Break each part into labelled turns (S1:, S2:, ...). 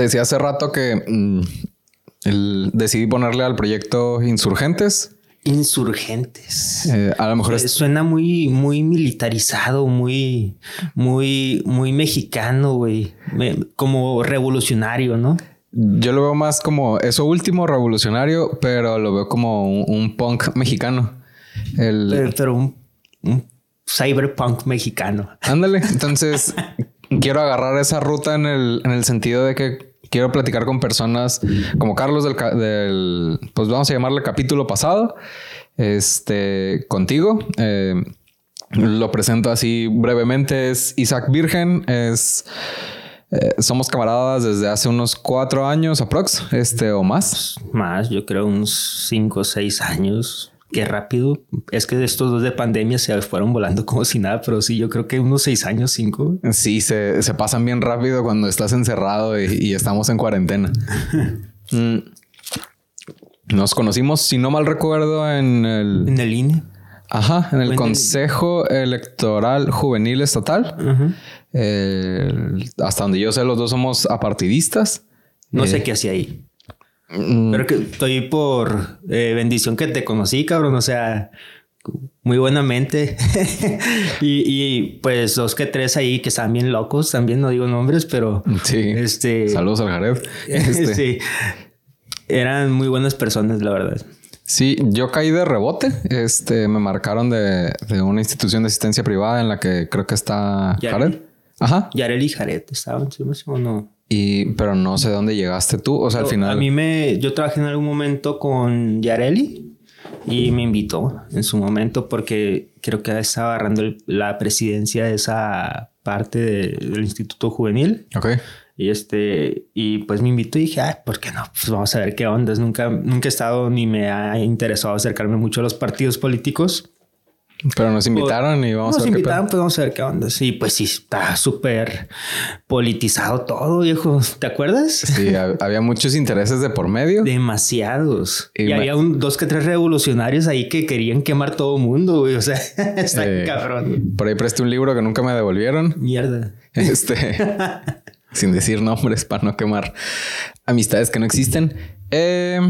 S1: te decía hace rato que mm, el- decidí ponerle al proyecto Insurgentes.
S2: Insurgentes.
S1: Eh, a lo mejor
S2: Eh,
S1: es-
S2: Suena muy, muy militarizado, muy, muy, muy mexicano, güey. Como revolucionario, ¿no?
S1: yo lo veo más como eso último revolucionario, pero lo veo como un, un punk mexicano. El,
S2: Pero, pero un, un cyberpunk mexicano.
S1: Ándale. Entonces, quiero agarrar esa ruta en el, en el sentido de que quiero platicar con personas como Carlos del, pues vamos a llamarle capítulo pasado, este, contigo. Eh, lo presento así brevemente. Es Isaac Virgen, es... eh, somos camaradas desde hace unos cuatro años aprox, este o más.
S2: Más, yo creo unos cinco o seis años. Qué rápido. Es que estos dos de pandemia se fueron volando como si nada, pero sí, yo creo que unos seis años, cinco.
S1: Sí, se, se pasan bien rápido cuando estás encerrado y, y estamos en cuarentena. Mm. Nos conocimos, si no mal recuerdo, en el,
S2: En el INE.
S1: ajá, en el Consejo Electoral Juvenil Estatal. El- hasta donde yo sé, los dos somos apartidistas.
S2: No
S1: Eh,
S2: sé qué hacía ahí.
S1: Mm,
S2: Pero que estoy por eh, bendición que te conocí, cabrón. O sea, muy buenamente. y, y, pues dos que tres ahí que están bien locos. También no digo nombres, pero
S1: Sí.
S2: este.
S1: Saludos al Jared. Este,
S2: sí. Eran muy buenas personas, la verdad.
S1: Sí, yo caí de rebote. Este, me marcaron de, de una institución de asistencia privada en la que creo que está
S2: Ya.
S1: Jared. Ajá.
S2: Yareli y Jared estaban, ¿sí o no?
S1: Y, pero no sé dónde llegaste tú. O sea, al final.
S2: A mí me... Yo trabajé en algún momento con Yareli y me invitó en su momento porque creo que estaba agarrando el- la presidencia de esa parte de- del Instituto Juvenil.
S1: Ok.
S2: Y este, y pues me invitó y dije, ay, ¿por qué no? Pues vamos a ver qué ondas. Nunca, nunca he estado ni me ha interesado acercarme mucho a los partidos políticos.
S1: Pero nos invitaron y vamos
S2: Nos
S1: a ver qué
S2: invitaron,
S1: pedo.
S2: pues vamos a ver qué onda. Sí, pues sí, está súper politizado todo, viejo. ¿Te acuerdas?
S1: Sí, hab- había muchos intereses de por medio.
S2: Demasiados.
S1: Y
S2: Y,
S1: me-
S2: había un, dos que tres revolucionarios ahí que querían quemar todo mundo, güey. O sea, está
S1: Eh,
S2: cabrón.
S1: Por ahí presté un libro que nunca me devolvieron.
S2: Mierda.
S1: Este, sin decir nombres para no quemar amistades que no existen. Eh,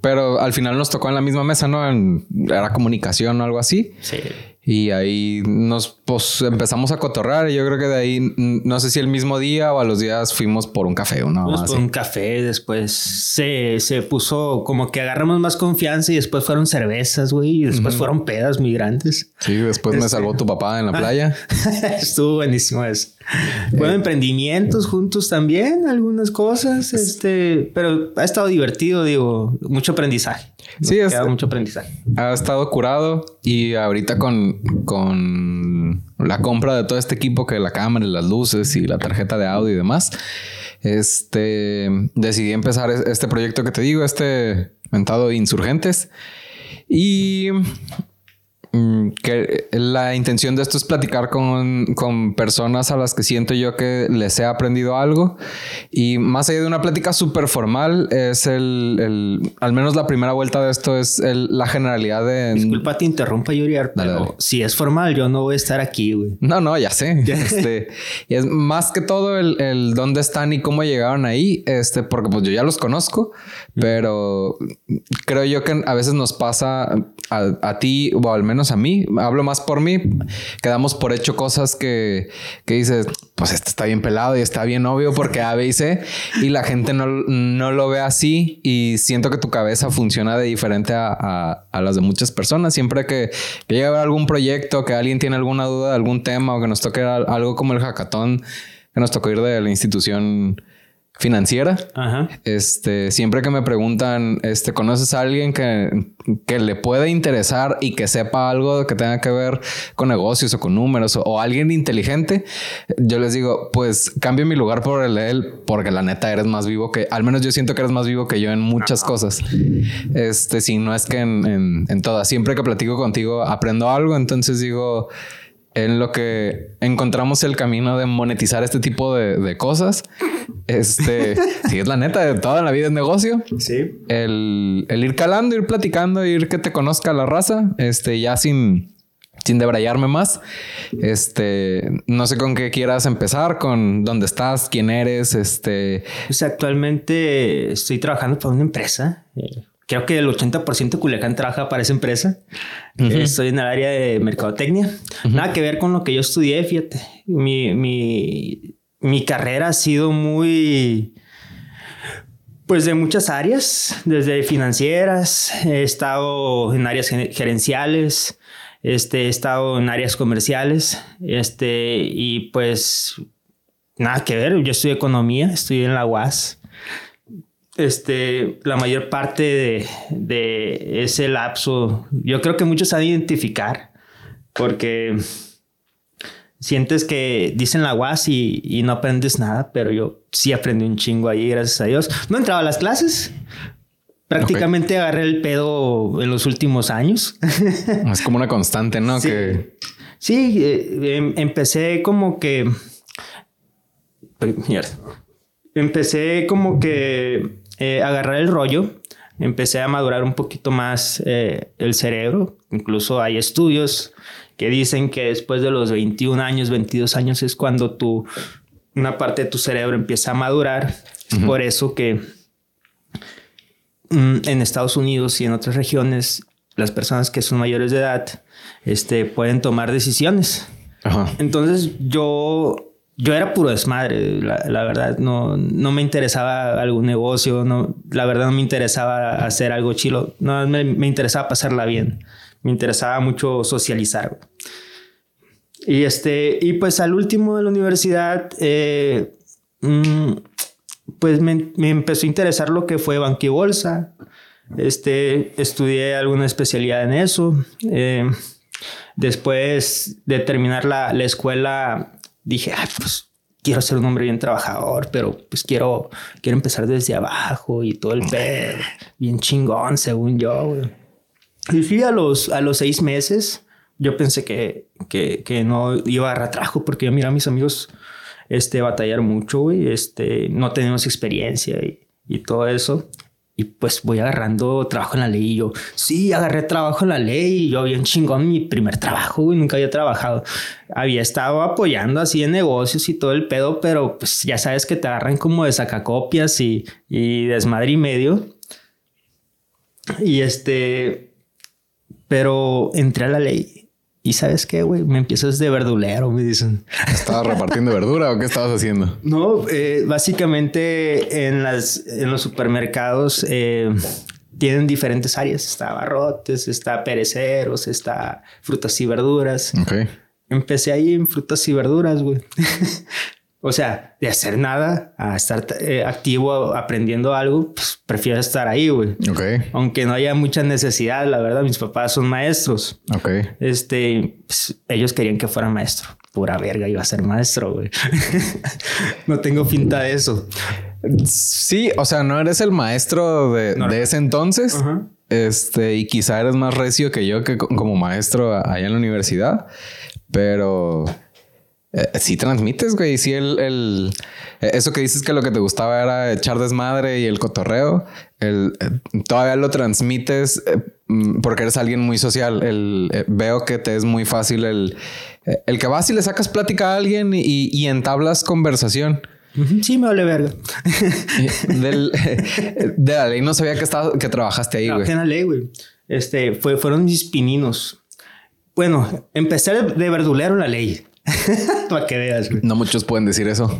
S1: pero al final nos tocó en la misma mesa, ¿no? En- era comunicación o algo así.
S2: Sí.
S1: Y ahí nos pues, empezamos a cotorrar. Y yo creo que de ahí, no sé si el mismo día o a los días fuimos por un café o no.
S2: Fuimos por un café, después se, se puso como que agarramos más confianza y después fueron cervezas, güey, y después fueron pedas muy grandes.
S1: Sí, después me
S2: Este-
S1: salvó tu papá en la playa.
S2: Estuvo buenísimo eso. Fueron emprendimientos juntos también, algunas cosas, este, pero ha estado divertido, digo, mucho aprendizaje.
S1: Sí,
S2: Nos
S1: es-
S2: queda mucho aprendizaje.
S1: ha estado curado y ahorita con, con la compra de todo este equipo que la cámara y las luces y la tarjeta de audio y demás, este decidí empezar es- este proyecto que te digo, este mentado Insurgentes y que la intención de esto es platicar con, con personas a las que siento yo que les he aprendido algo y más allá de una plática súper formal es el, el- al menos la primera vuelta de esto es el- la generalidad de
S2: Disculpa, te interrumpa,
S1: Dale,
S2: pero
S1: dale.
S2: si es formal, yo no voy a estar aquí, güey.
S1: no, no, ya sé. Este, y es más que todo el, el dónde están y cómo llegaron ahí, este, porque pues yo ya los conozco, pero creo yo que a veces nos pasa a, a ti o al menos a mí, hablo más por mí, que damos por hecho cosas que, que dices, pues esto está bien pelado y está bien obvio porque A, B y C, y la gente no, no lo ve así y siento que tu cabeza funciona de diferente a, a- las de muchas personas. Siempre que, que llega a haber algún proyecto, que alguien tiene alguna duda de algún tema o que nos toque al- algo como el hackathon, que nos tocó ir de la institución financiera.
S2: Ajá.
S1: Este, siempre que me preguntan, este, ¿conoces a alguien que, que le pueda interesar y que sepa algo que tenga que ver con negocios o con números o, o alguien inteligente? Yo les digo, pues cambio mi lugar por el de él, porque la neta eres más vivo que, al menos yo siento que eres más vivo que yo en muchas cosas. Este, si no es que en, en, en todas, siempre que platico contigo aprendo algo, entonces digo, en lo que encontramos el camino de monetizar este tipo de, de cosas. Este, si es la neta de toda la vida es negocio.
S2: Sí.
S1: El, el ir calando, ir platicando, ir que te conozca la raza, este, ya sin, sin debrayarme más, este, no sé con qué quieras empezar, con dónde estás, quién eres, este...
S2: Pues actualmente estoy trabajando para una empresa. Eh, creo que el 80% de Culiacán trabaja para esa empresa. Estoy en el área de mercadotecnia. Nada que ver con lo que yo estudié, fíjate. Mi, mi, mi carrera ha sido muy pues de muchas áreas, desde financieras, he estado en áreas gerenciales, este, he estado en áreas comerciales, este, y pues nada que ver, yo estudié economía, estudié en la UAS. Este, la mayor parte de, de ese lapso, yo creo que muchos saben identificar, porque sientes que dicen la UAS y, no aprendes nada, pero yo sí aprendí un chingo ahí, gracias a Dios. No entraba a las clases. Prácticamente agarré el pedo en los últimos años.
S1: es como una constante, ¿no?
S2: Sí,
S1: que...
S2: sí eh, em, empecé como que... Mierda. Empecé como que eh, agarrar el rollo. Empecé a madurar un poquito más eh, el cerebro. Incluso hay estudios que dicen que después de los 21 años, 22 años es cuando tu, una parte de tu cerebro empieza a madurar. Por eso que mm, en Estados Unidos y en otras regiones, las personas que son mayores de edad este, pueden tomar decisiones. Entonces yo, yo era puro desmadre, la, verdad, no, no me interesaba algún negocio, no, la verdad no me interesaba hacer algo chilo, no, me, me interesaba pasarla bien me interesaba mucho socializar. Y, este, y pues al último de la universidad, eh, mm, pues me, empezó a interesar lo que fue banca y bolsa. Este, estudié alguna especialidad en eso. Eh, después de terminar la, la escuela, dije, pues quiero ser un hombre bien trabajador, pero pues quiero, quiero empezar desde abajo y todo el pedo, bien chingón, según yo. Y sí, a los, a los seis meses, yo pensé que, que, que no iba a retrajo porque yo mira mis amigos este, batallar mucho, y Este, no tenemos experiencia y, y todo eso. Y pues voy agarrando trabajo en la ley. Y yo, sí, agarré trabajo en la ley. Y yo bien chingón mi primer trabajo, y nunca había trabajado. Había estado apoyando así en negocios y todo el pedo, pero pues ya sabes que te agarran como de sacacopias y, y desmadre y medio. Y este, pero entré a la ley y sabes qué, güey, me empiezas de verdulero, me dicen.
S1: ¿Estabas repartiendo verdura o qué estabas haciendo?
S2: No, eh, básicamente en, las, en los supermercados eh, tienen diferentes áreas. Está abarrotes, está pereceros, está frutas y verduras. Ok. Empecé ahí en frutas y verduras, güey. O sea, de hacer nada a estar eh, activo aprendiendo algo, pues prefiero estar ahí, güey. Ok. Aunque no haya mucha necesidad, la verdad, mis papás son maestros. Ok. Este, pues, ellos querían que fuera maestro. Pura verga, iba a ser maestro, güey. no tengo pinta de eso.
S1: Sí, o sea, no eres el maestro de, ese entonces. Este, y quizá eres más recio que yo que como maestro allá en la universidad, pero eh, sí transmites, güey. Sí, el, el, eh, eso que dices que lo que te gustaba era echar desmadre y el cotorreo. El, eh, todavía lo transmites mm, porque eres alguien muy social. El, veo que te es muy fácil el, el que vas y le sacas plática a alguien y, y entablas conversación.
S2: Sí, me vale verga.
S1: Del, de la ley no sabía que, estaba, que trabajaste ahí, güey.
S2: en la ley, güey. Este, fue, fueron mis pininos. Bueno, empecé de verdulero en la ley. Para que veas.
S1: No muchos pueden decir eso.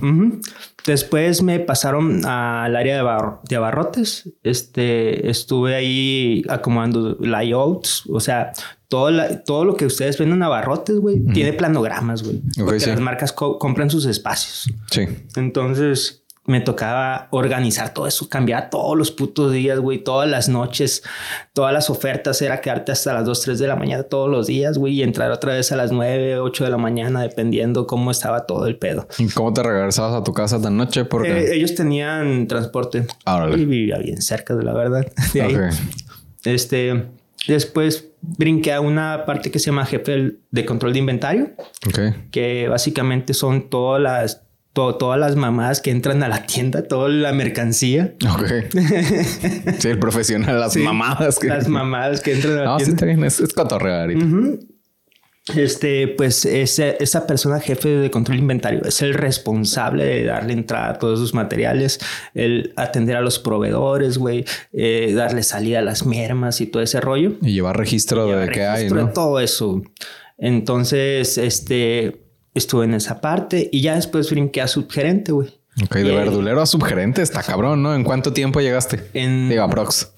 S2: Después me pasaron al área de, de, abarrotes. Este, estuve ahí acomodando layouts. O sea, todo, todo lo que ustedes ven en abarrotes, güey, tiene planogramas, güey. porque las marcas compran sus espacios. Sí. Entonces, me tocaba organizar todo eso, cambiar todos los putos días, güey, todas las noches, todas las ofertas, era quedarte hasta las 2, 3 de la mañana todos los días, güey, y entrar otra vez a las 9, 8 de la mañana, dependiendo cómo estaba todo el pedo.
S1: ¿Y cómo te regresabas a tu casa tan noche? Porque
S2: eh, ellos tenían transporte. Y vivía bien cerca de la verdad. Este, después brinqué a una parte que se llama jefe de control de inventario, que básicamente son todas las todas las mamás que entran a la tienda, toda la mercancía. Ok.
S1: sí, el profesional, las mamadas
S2: que... Las mamadas que entran a la tienda.
S1: Sí, está bien, es, es cotorrear.
S2: este, pues ese, esa persona jefe de control inventario es el responsable de darle entrada a todos sus materiales, el atender a los proveedores, güey, eh, darle salida a las mermas y todo ese rollo.
S1: Y llevar registro de qué hay,
S2: ¿no? De todo eso. Entonces, este, estuve en esa parte y ya después brinqué a subgerente, güey.
S1: Ok, de verdulero a subgerente está cabrón, ¿no? ¿En cuánto tiempo llegaste? En... Digo, aprox.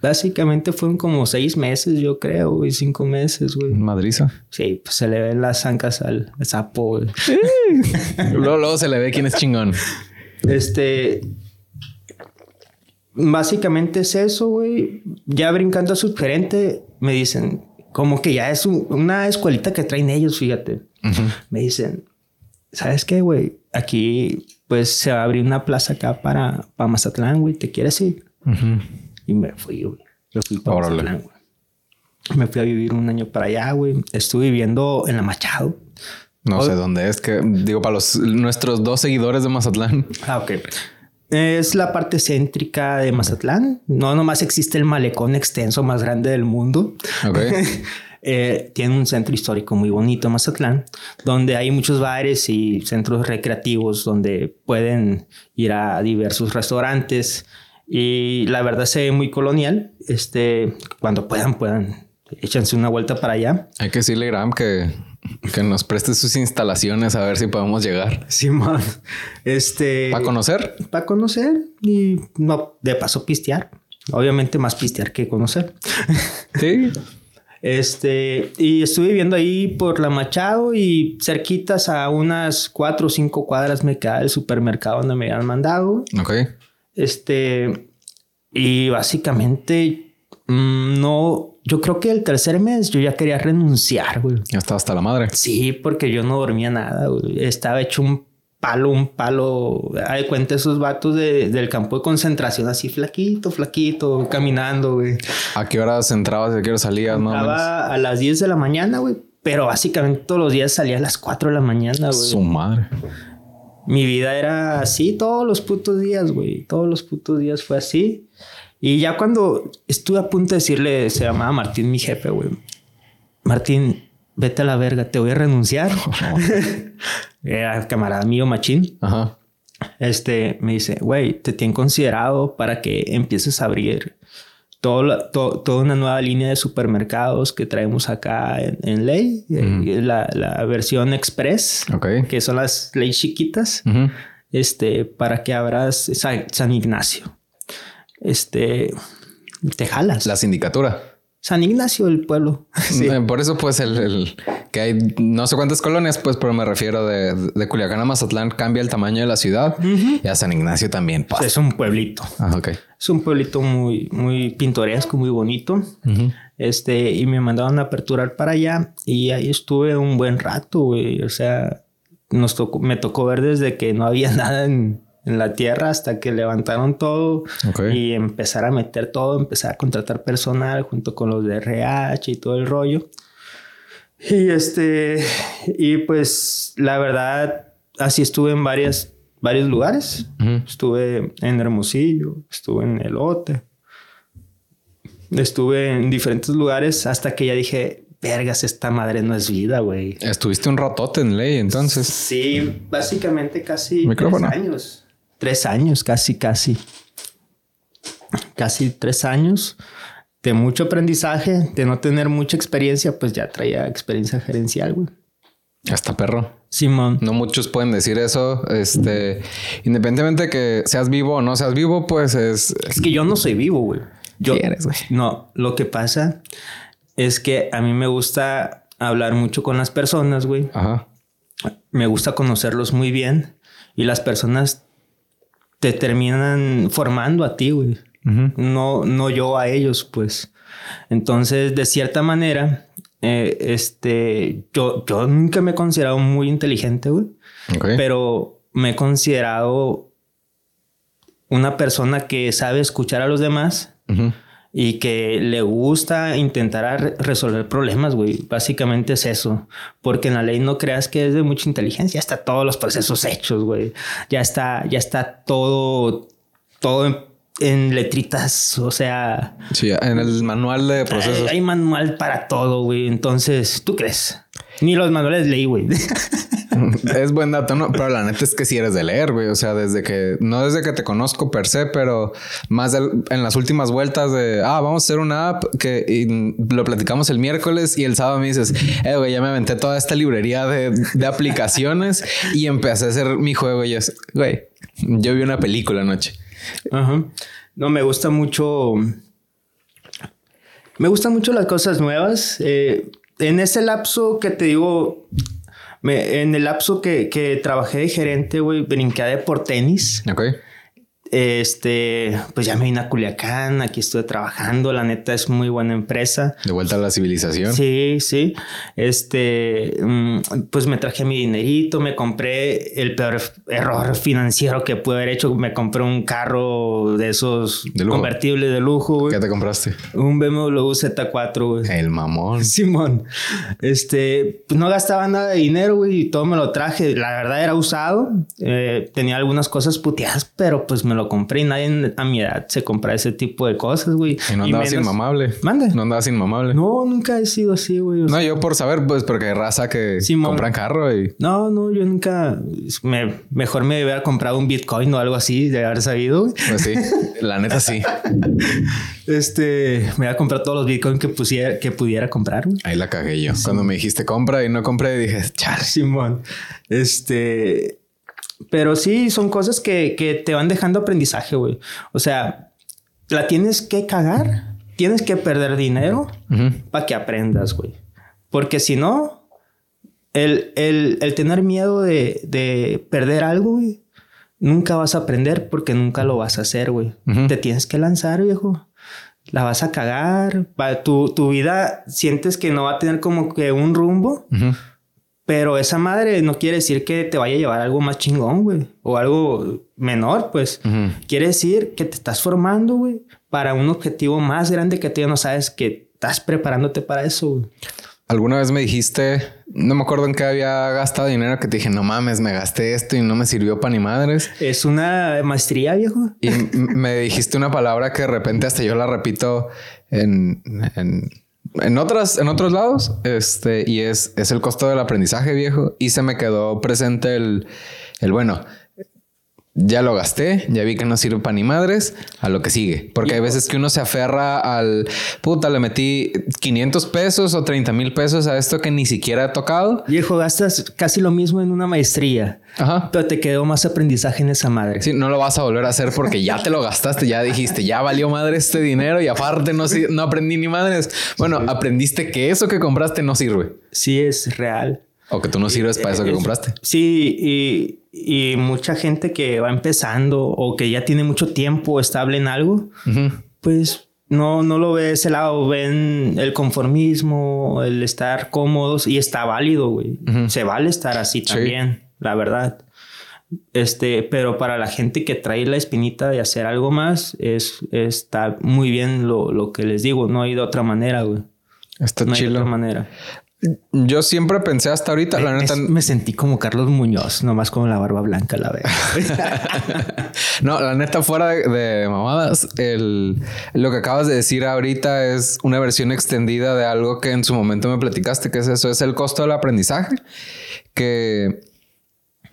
S2: Básicamente fueron como seis meses, yo creo, güey, cinco meses, güey.
S1: Madriza.
S2: Sí, pues se le ven las zancas al sapo, güey.
S1: luego, luego se le ve quién es chingón.
S2: Este. Básicamente es eso, güey. Ya brincando a subgerente, me dicen, como que ya es una escuelita que traen ellos, fíjate. Me dicen, ¿sabes qué, güey? Aquí, pues se va a abrir una plaza acá para, para Mazatlán, güey. ¿Te quieres ir? Y me fui, güey. Me fui para Mazatlán, güey. Me fui a vivir un año para allá, güey. Estuve viviendo en la Machado.
S1: No sé dónde es, que digo para los nuestros dos seguidores de Mazatlán.
S2: Ah, ok. Es la parte céntrica de Mazatlán. No nomás existe el malecón extenso más grande del mundo. Ok. Eh, tiene un centro histórico muy bonito, Mazatlán, donde hay muchos bares y centros recreativos donde pueden ir a diversos restaurantes. Y la verdad se ve muy colonial. Este, cuando puedan, puedan, échense una vuelta para allá.
S1: Hay que decirle, Graham, que que nos preste sus instalaciones a ver si podemos llegar.
S2: Sí, man. Este.
S1: ¿Para conocer?
S2: Para conocer y no, de paso pistear. Obviamente más pistear que conocer. Sí. Este, y estuve viviendo ahí por la Machado y cerquitas a unas cuatro o cinco cuadras me queda el supermercado donde me habían mandado. Ok. Este, y básicamente mm, no, yo creo que el tercer mes yo ya quería renunciar, güey.
S1: Ya estaba hasta la madre.
S2: Sí, porque yo no dormía nada, güey. Estaba hecho un palo, un palo. Hay cuenta esos vatos del campo de concentración así flaquito, flaquito, caminando, güey.
S1: ¿A qué horas entrabas y a qué horas salías,
S2: no? a las 10 de la mañana, güey. Pero básicamente todos los días salía a las 4 de la mañana, güey.
S1: Su madre.
S2: Mi vida era así todos los putos días, güey. Todos los putos días fue así. Y ya cuando estuve a punto de decirle, se llamaba Martín, mi jefe, güey. Martín, vete a la verga, te voy a renunciar. Era camarada mío, machín. Ajá. Este me dice, güey, te tienen considerado para que empieces a abrir todo, toda una nueva línea de supermercados que traemos acá en, ley, eh, la, la, versión express, que son las leyes chiquitas, este, para que abras San Ignacio este, te jalas.
S1: La sindicatura.
S2: San Ignacio del pueblo.
S1: Eh, por eso, pues, el, que hay no sé cuántas colonias, pues, pero me refiero de, de Culiacán a Mazatlán, cambia el tamaño de la ciudad y a San Ignacio también
S2: pasa. Es un pueblito. Ah, ok. Es un pueblito muy, muy pintoresco, muy bonito. Este, y me mandaron a aperturar para allá y ahí estuve un buen rato, güey. O sea, nos tocó, me tocó ver desde que no había nada en, en la tierra hasta que levantaron todo y empezar a meter todo, empezar a contratar personal junto con los de RH y todo el rollo. Y este, y pues la verdad, así estuve en varias, varios lugares. Estuve en Hermosillo, estuve en Elote, estuve en diferentes lugares hasta que ya dije, vergas, esta madre no es vida, güey.
S1: Estuviste un ratote en ley entonces.
S2: Sí, básicamente casi tres años tres años, casi, casi. Casi tres años de mucho aprendizaje, de no tener mucha experiencia, pues ya traía experiencia gerencial, güey.
S1: Hasta perro.
S2: Simón.
S1: No muchos pueden decir eso. Este, independientemente de que seas vivo o no seas vivo, pues es.
S2: Es que yo no soy vivo, güey. Yo.
S1: eres, güey?
S2: No, lo que pasa es que a mí me gusta hablar mucho con las personas, güey. Ajá. Me gusta conocerlos muy bien y las personas te terminan formando a ti, güey. no, no yo a ellos, pues. Entonces, de cierta manera, eh, este, yo, yo nunca me he considerado muy inteligente, güey. Pero me he considerado una persona que sabe escuchar a los demás y que le gusta intentar resolver problemas, güey. Básicamente es eso. Porque en la ley no creas que es de mucha inteligencia. Ya está todos los procesos hechos, güey. Ya está, ya está todo, todo en letritas, o sea...
S1: Sí, en el manual de procesos.
S2: Hay, hay manual para todo, güey. Entonces, ¿tú crees? Ni los manuales leí, güey.
S1: es buen dato, ¿no? Pero la neta es que si eres de leer, güey. O sea, desde que, no desde que te conozco per se, pero más en las últimas vueltas de, ah, vamos a hacer una app que lo platicamos el miércoles y el sábado me dices, eh, güey, ya me aventé toda esta librería de, de aplicaciones y empecé a hacer mi juego. Y yo, güey, yo vi una película anoche.
S2: Ajá. No, me gusta mucho. Me gustan mucho las cosas nuevas. Eh, en ese lapso que te digo, en el lapso que, que trabajé de gerente, güey, brinqué por tenis.
S1: Ok.
S2: Este, pues ya me vine a Culiacán, aquí estoy trabajando, la neta es muy buena empresa.
S1: De vuelta a la civilización.
S2: Sí, sí. Este, mm, pues me traje mi dinerito, me compré el peor error financiero que pude haber hecho, me compré un carro de esos convertibles de lujo, güey.
S1: ¿Qué te compraste?
S2: Un BMW Z4, güey.
S1: El mamón.
S2: Simón. Este, pues no gastaba nada de dinero, güey, y todo me lo traje. La verdad era usado. Eh, tenía algunas cosas puteadas, pero pues me lo compré y nadie a mi edad se compra ese tipo de cosas, güey.
S1: Y no andabas inmamable.
S2: Mande.
S1: No andabas inmamable.
S2: No, nunca he sido así, güey.
S1: No, yo por saber, pues, porque hay raza que compran carro y...
S2: No, no, yo nunca... Me, mejor me hubiera comprado un Bitcoin o algo así de haber sabido.
S1: Pues sí, la neta sí.
S2: este... Me iba a comprar todos los Bitcoins que, pusiera, que pudiera comprar.
S1: Ahí la cagué yo. Cuando me dijiste compra y no compré, dije, char.
S2: Simón. Este... Pero sí, son cosas que, que te van dejando aprendizaje, güey. O sea, la tienes que cagar, tienes que perder dinero para que aprendas, güey. Porque si no, el, el, el tener miedo de, de, perder algo, güey, nunca vas a aprender porque nunca lo vas a hacer, güey. Te tienes que lanzar, viejo. La vas a cagar. Tu, tu vida sientes que no va a tener como que un rumbo. Pero esa madre no quiere decir que te vaya a llevar algo más chingón, güey. O algo menor, pues. Quiere decir que te estás formando, güey, para un objetivo más grande que tú ya no sabes que estás preparándote para eso, güey.
S1: Alguna vez me dijiste, no me acuerdo en qué había gastado dinero, que te dije, no mames, me gasté esto y no me sirvió para ni madres.
S2: Es una maestría, viejo.
S1: Y me dijiste una palabra que de repente hasta yo la repito en, en en otras, en otros lados, este, y es, es el costo del aprendizaje viejo. Y se me quedó presente el, el bueno, ya lo gasté, ya vi que no sirve para ni madres, a lo que sigue. Porque hay veces que uno se aferra al puta, le metí 500 pesos o 30 mil pesos a esto que ni siquiera he tocado.
S2: Viejo, gastas casi lo mismo en una maestría, Ajá. pero te quedó más aprendizaje en esa madre.
S1: Sí, no lo vas a volver a hacer porque ya te lo gastaste, ya dijiste, ya valió madre este dinero y aparte no, no aprendí ni madres. Bueno, aprendiste que eso que compraste no sirve.
S2: Sí, es real.
S1: O que tú no sirves para eso que compraste.
S2: Sí, y, y, mucha gente que va empezando o que ya tiene mucho tiempo estable en algo, pues no, no lo ve ese lado, ven el conformismo, el estar cómodos y está válido, güey. Se vale estar así también, la verdad. Este, pero para la gente que trae la espinita de hacer algo más, es, está muy bien lo, lo que les digo. No hay de otra manera, güey.
S1: Está no Hay de otra
S2: manera.
S1: Yo siempre pensé hasta ahorita,
S2: me, la neta. Me, sentí como Carlos Muñoz, nomás con la barba blanca, la
S1: verdad. no, la neta, fuera de, mamadas, el, lo que acabas de decir ahorita es una versión extendida de algo que en su momento me platicaste, que es eso, es el costo del aprendizaje, que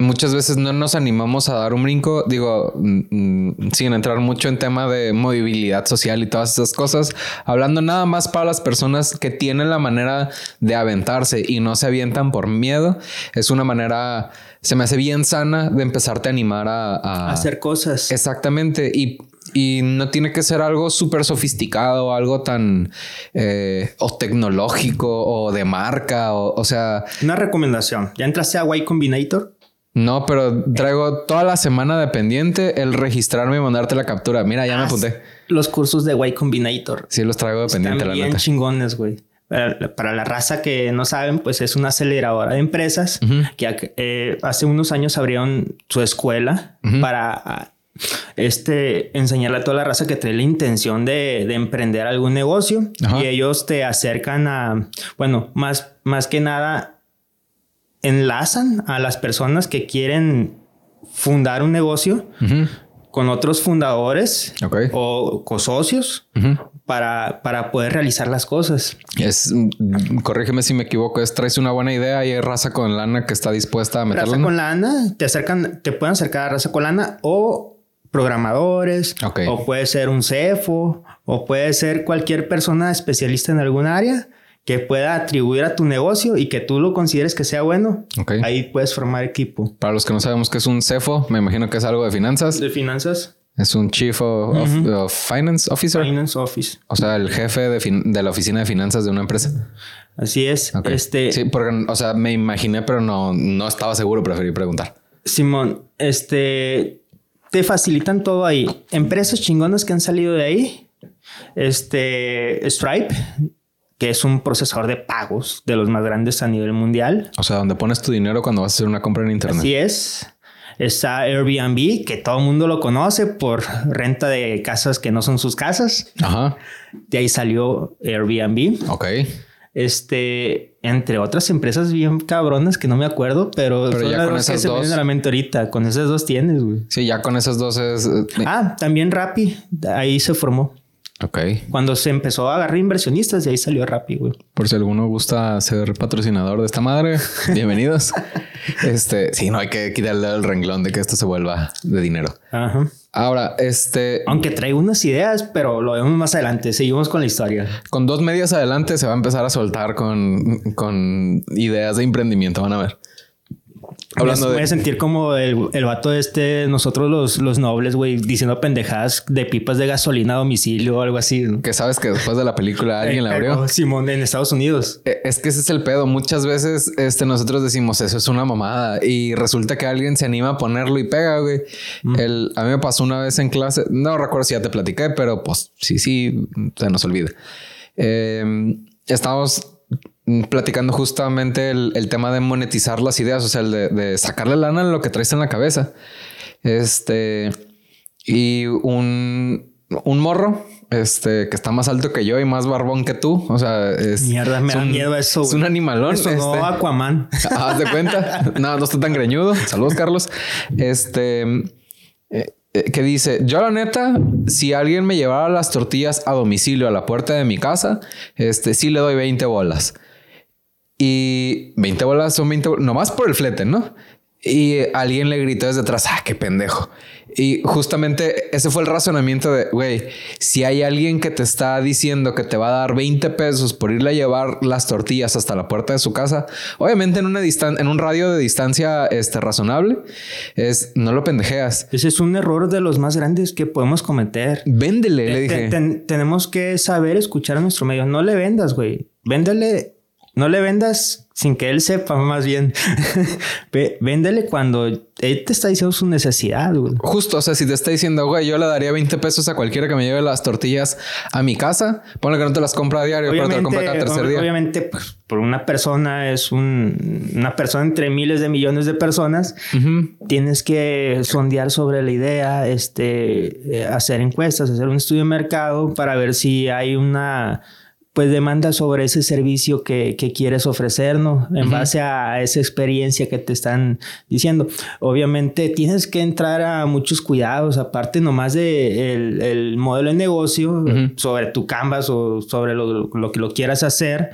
S1: muchas veces no nos animamos a dar un brinco, digo, mm, mm, sin entrar mucho en tema de movilidad social y todas esas cosas, hablando nada más para las personas que tienen la manera de aventarse y no se avientan por miedo, es una manera, se me hace bien sana de empezarte a animar a,
S2: hacer cosas.
S1: Exactamente, y y no tiene que ser algo súper sofisticado, algo tan eh, o tecnológico o de marca, o, o, sea...
S2: Una recomendación. ¿Ya entraste a Y Combinator?
S1: No, pero traigo toda la semana de pendiente el registrarme y mandarte la captura. Mira, ya me ah, apunté.
S2: Los cursos de Y Combinator.
S1: Sí, los traigo de pendiente,
S2: la bien chingones, güey. Para, la raza que no saben, pues es una aceleradora de empresas que eh, hace unos años abrieron su escuela para este, enseñarle a toda la raza que trae la intención de, emprender algún negocio y ellos te acercan a, bueno, más, más que nada enlazan a las personas que quieren fundar un negocio con otros fundadores o cosocios para, para poder realizar las cosas.
S1: Es, corrígeme si me equivoco, es traes una buena idea y hay raza con lana que está dispuesta a meterla.
S2: Raza con lana, te acercan, te pueden acercar a raza con lana o programadores, o puede ser un CEFO, o puede ser cualquier persona especialista en algún área que pueda atribuir a tu negocio y que tú lo consideres que sea bueno.
S1: Ok.
S2: Ahí puedes formar equipo.
S1: Para los que no sabemos qué es un CEFO, me imagino que es algo de finanzas.
S2: De finanzas,
S1: Es un Chief of, of- of Finance Officer.
S2: Finance Office.
S1: O sea, el jefe de, fin- de la oficina de finanzas de una empresa.
S2: Así es. Este,
S1: Sí, porque, o sea, me imaginé, pero no, no estaba seguro, preferí preguntar.
S2: Simón, este, te facilitan todo ahí. Empresas chingonas que han salido de ahí. Este, Stripe, que es un procesador de pagos de los más grandes a nivel mundial.
S1: O sea, donde pones tu dinero cuando vas a hacer una compra en internet.
S2: Así es. Está Airbnb, que todo el mundo lo conoce por renta de casas que no son sus casas.
S1: Ajá.
S2: De ahí salió Airbnb.
S1: Ok.
S2: Este, entre otras empresas bien cabronas que no me acuerdo, pero,
S1: Pero
S2: son
S1: ya
S2: las
S1: con
S2: dos que
S1: esas
S2: se
S1: dos-
S2: vienen a la mente ahorita. Con esas dos tienes, güey.
S1: Sí, ya con esas dos es. eh,
S2: Ah, también Rappi, ahí se formó.
S1: Ok.
S2: Cuando se empezó a agarrar inversionistas, de ahí salió Rappi, güey.
S1: Por si alguno gusta ser patrocinador de esta madre, bienvenidos. este, sí, no hay que quitarle el renglón de que esto se vuelva de dinero.
S2: Ajá.
S1: Ahora, este,
S2: Aunque traigo unas ideas, pero lo vemos más adelante. Seguimos con la historia.
S1: con dos medias adelante se va a empezar a soltar con, con ideas de emprendimiento. Van a ver. Hablando
S2: me voy a
S1: de.
S2: sentir como el, el vato este, nosotros los, los nobles, güey, diciendo pendejadas de pipas de gasolina a domicilio o algo así. ¿no?
S1: Que sabes que después de la película alguien la abrió.
S2: pero Simón en Estados Unidos.
S1: Eh, Es que ese es el pedo. Muchas veces este, nosotros decimos eso es una mamada y resulta que alguien se anima a ponerlo y pega, güey. El, a mí me pasó una vez en clase, no recuerdo si ya te platiqué, pero pues sí, sí, se nos olvida. Eh, estábamos mm, platicando justamente el, el tema de monetizar las ideas, o sea, el de, de sacarle lana a lo que traes en la cabeza. Este, y un, un morro, este, que está más alto que yo y más barbón que tú. O sea, es.
S2: Mierda, me
S1: es
S2: da
S1: un-
S2: miedo eso.
S1: Es un animalón.
S2: Eso no
S1: este.
S2: Aquaman.
S1: Haz de cuenta. No, no está tan greñudo. Saludos, Carlos. Este. eh, eh, que dice, yo la neta, si alguien me llevara las tortillas a domicilio a la puerta de mi casa, este sí le doy 20 bolas. Y 20 bolas son 20 bolas, nomás por el flete, ¿no? Y alguien le gritó desde atrás, ah, qué pendejo. Y justamente ese fue el razonamiento de, güey, si hay alguien que te está diciendo que te va a dar 20 pesos por irle a llevar las tortillas hasta la puerta de su casa, obviamente en una distan en un radio de distancia este, razonable, es no lo pendejeas.
S2: Ese es un error de los más grandes que podemos cometer.
S1: Véndele, le
S2: Te-
S1: dije.
S2: ten- tenemos que saber escuchar a nuestro medio. No le vendas, güey. Véndele. No le vendas sin que él sepa, más bien. Véndele cuando él te está diciendo su necesidad, güey.
S1: Justo, o sea, si te está diciendo, güey, yo le daría 20 pesos a cualquiera que me lleve las tortillas a mi casa, ponle que no te las compra a diario, pero te las compra cada tercer día.
S2: obviamente, pues, por una persona es un, una persona entre miles de millones de personas. Tienes que sondear sobre la idea, este, eh, hacer encuestas, hacer un estudio de mercado para ver si hay una pues demanda sobre ese servicio que, que quieres ofrecernos en base a esa experiencia que te están diciendo. Obviamente tienes que entrar a muchos cuidados, aparte nomás de el, el modelo de negocio, sobre tu canvas o sobre lo, lo que lo quieras hacer,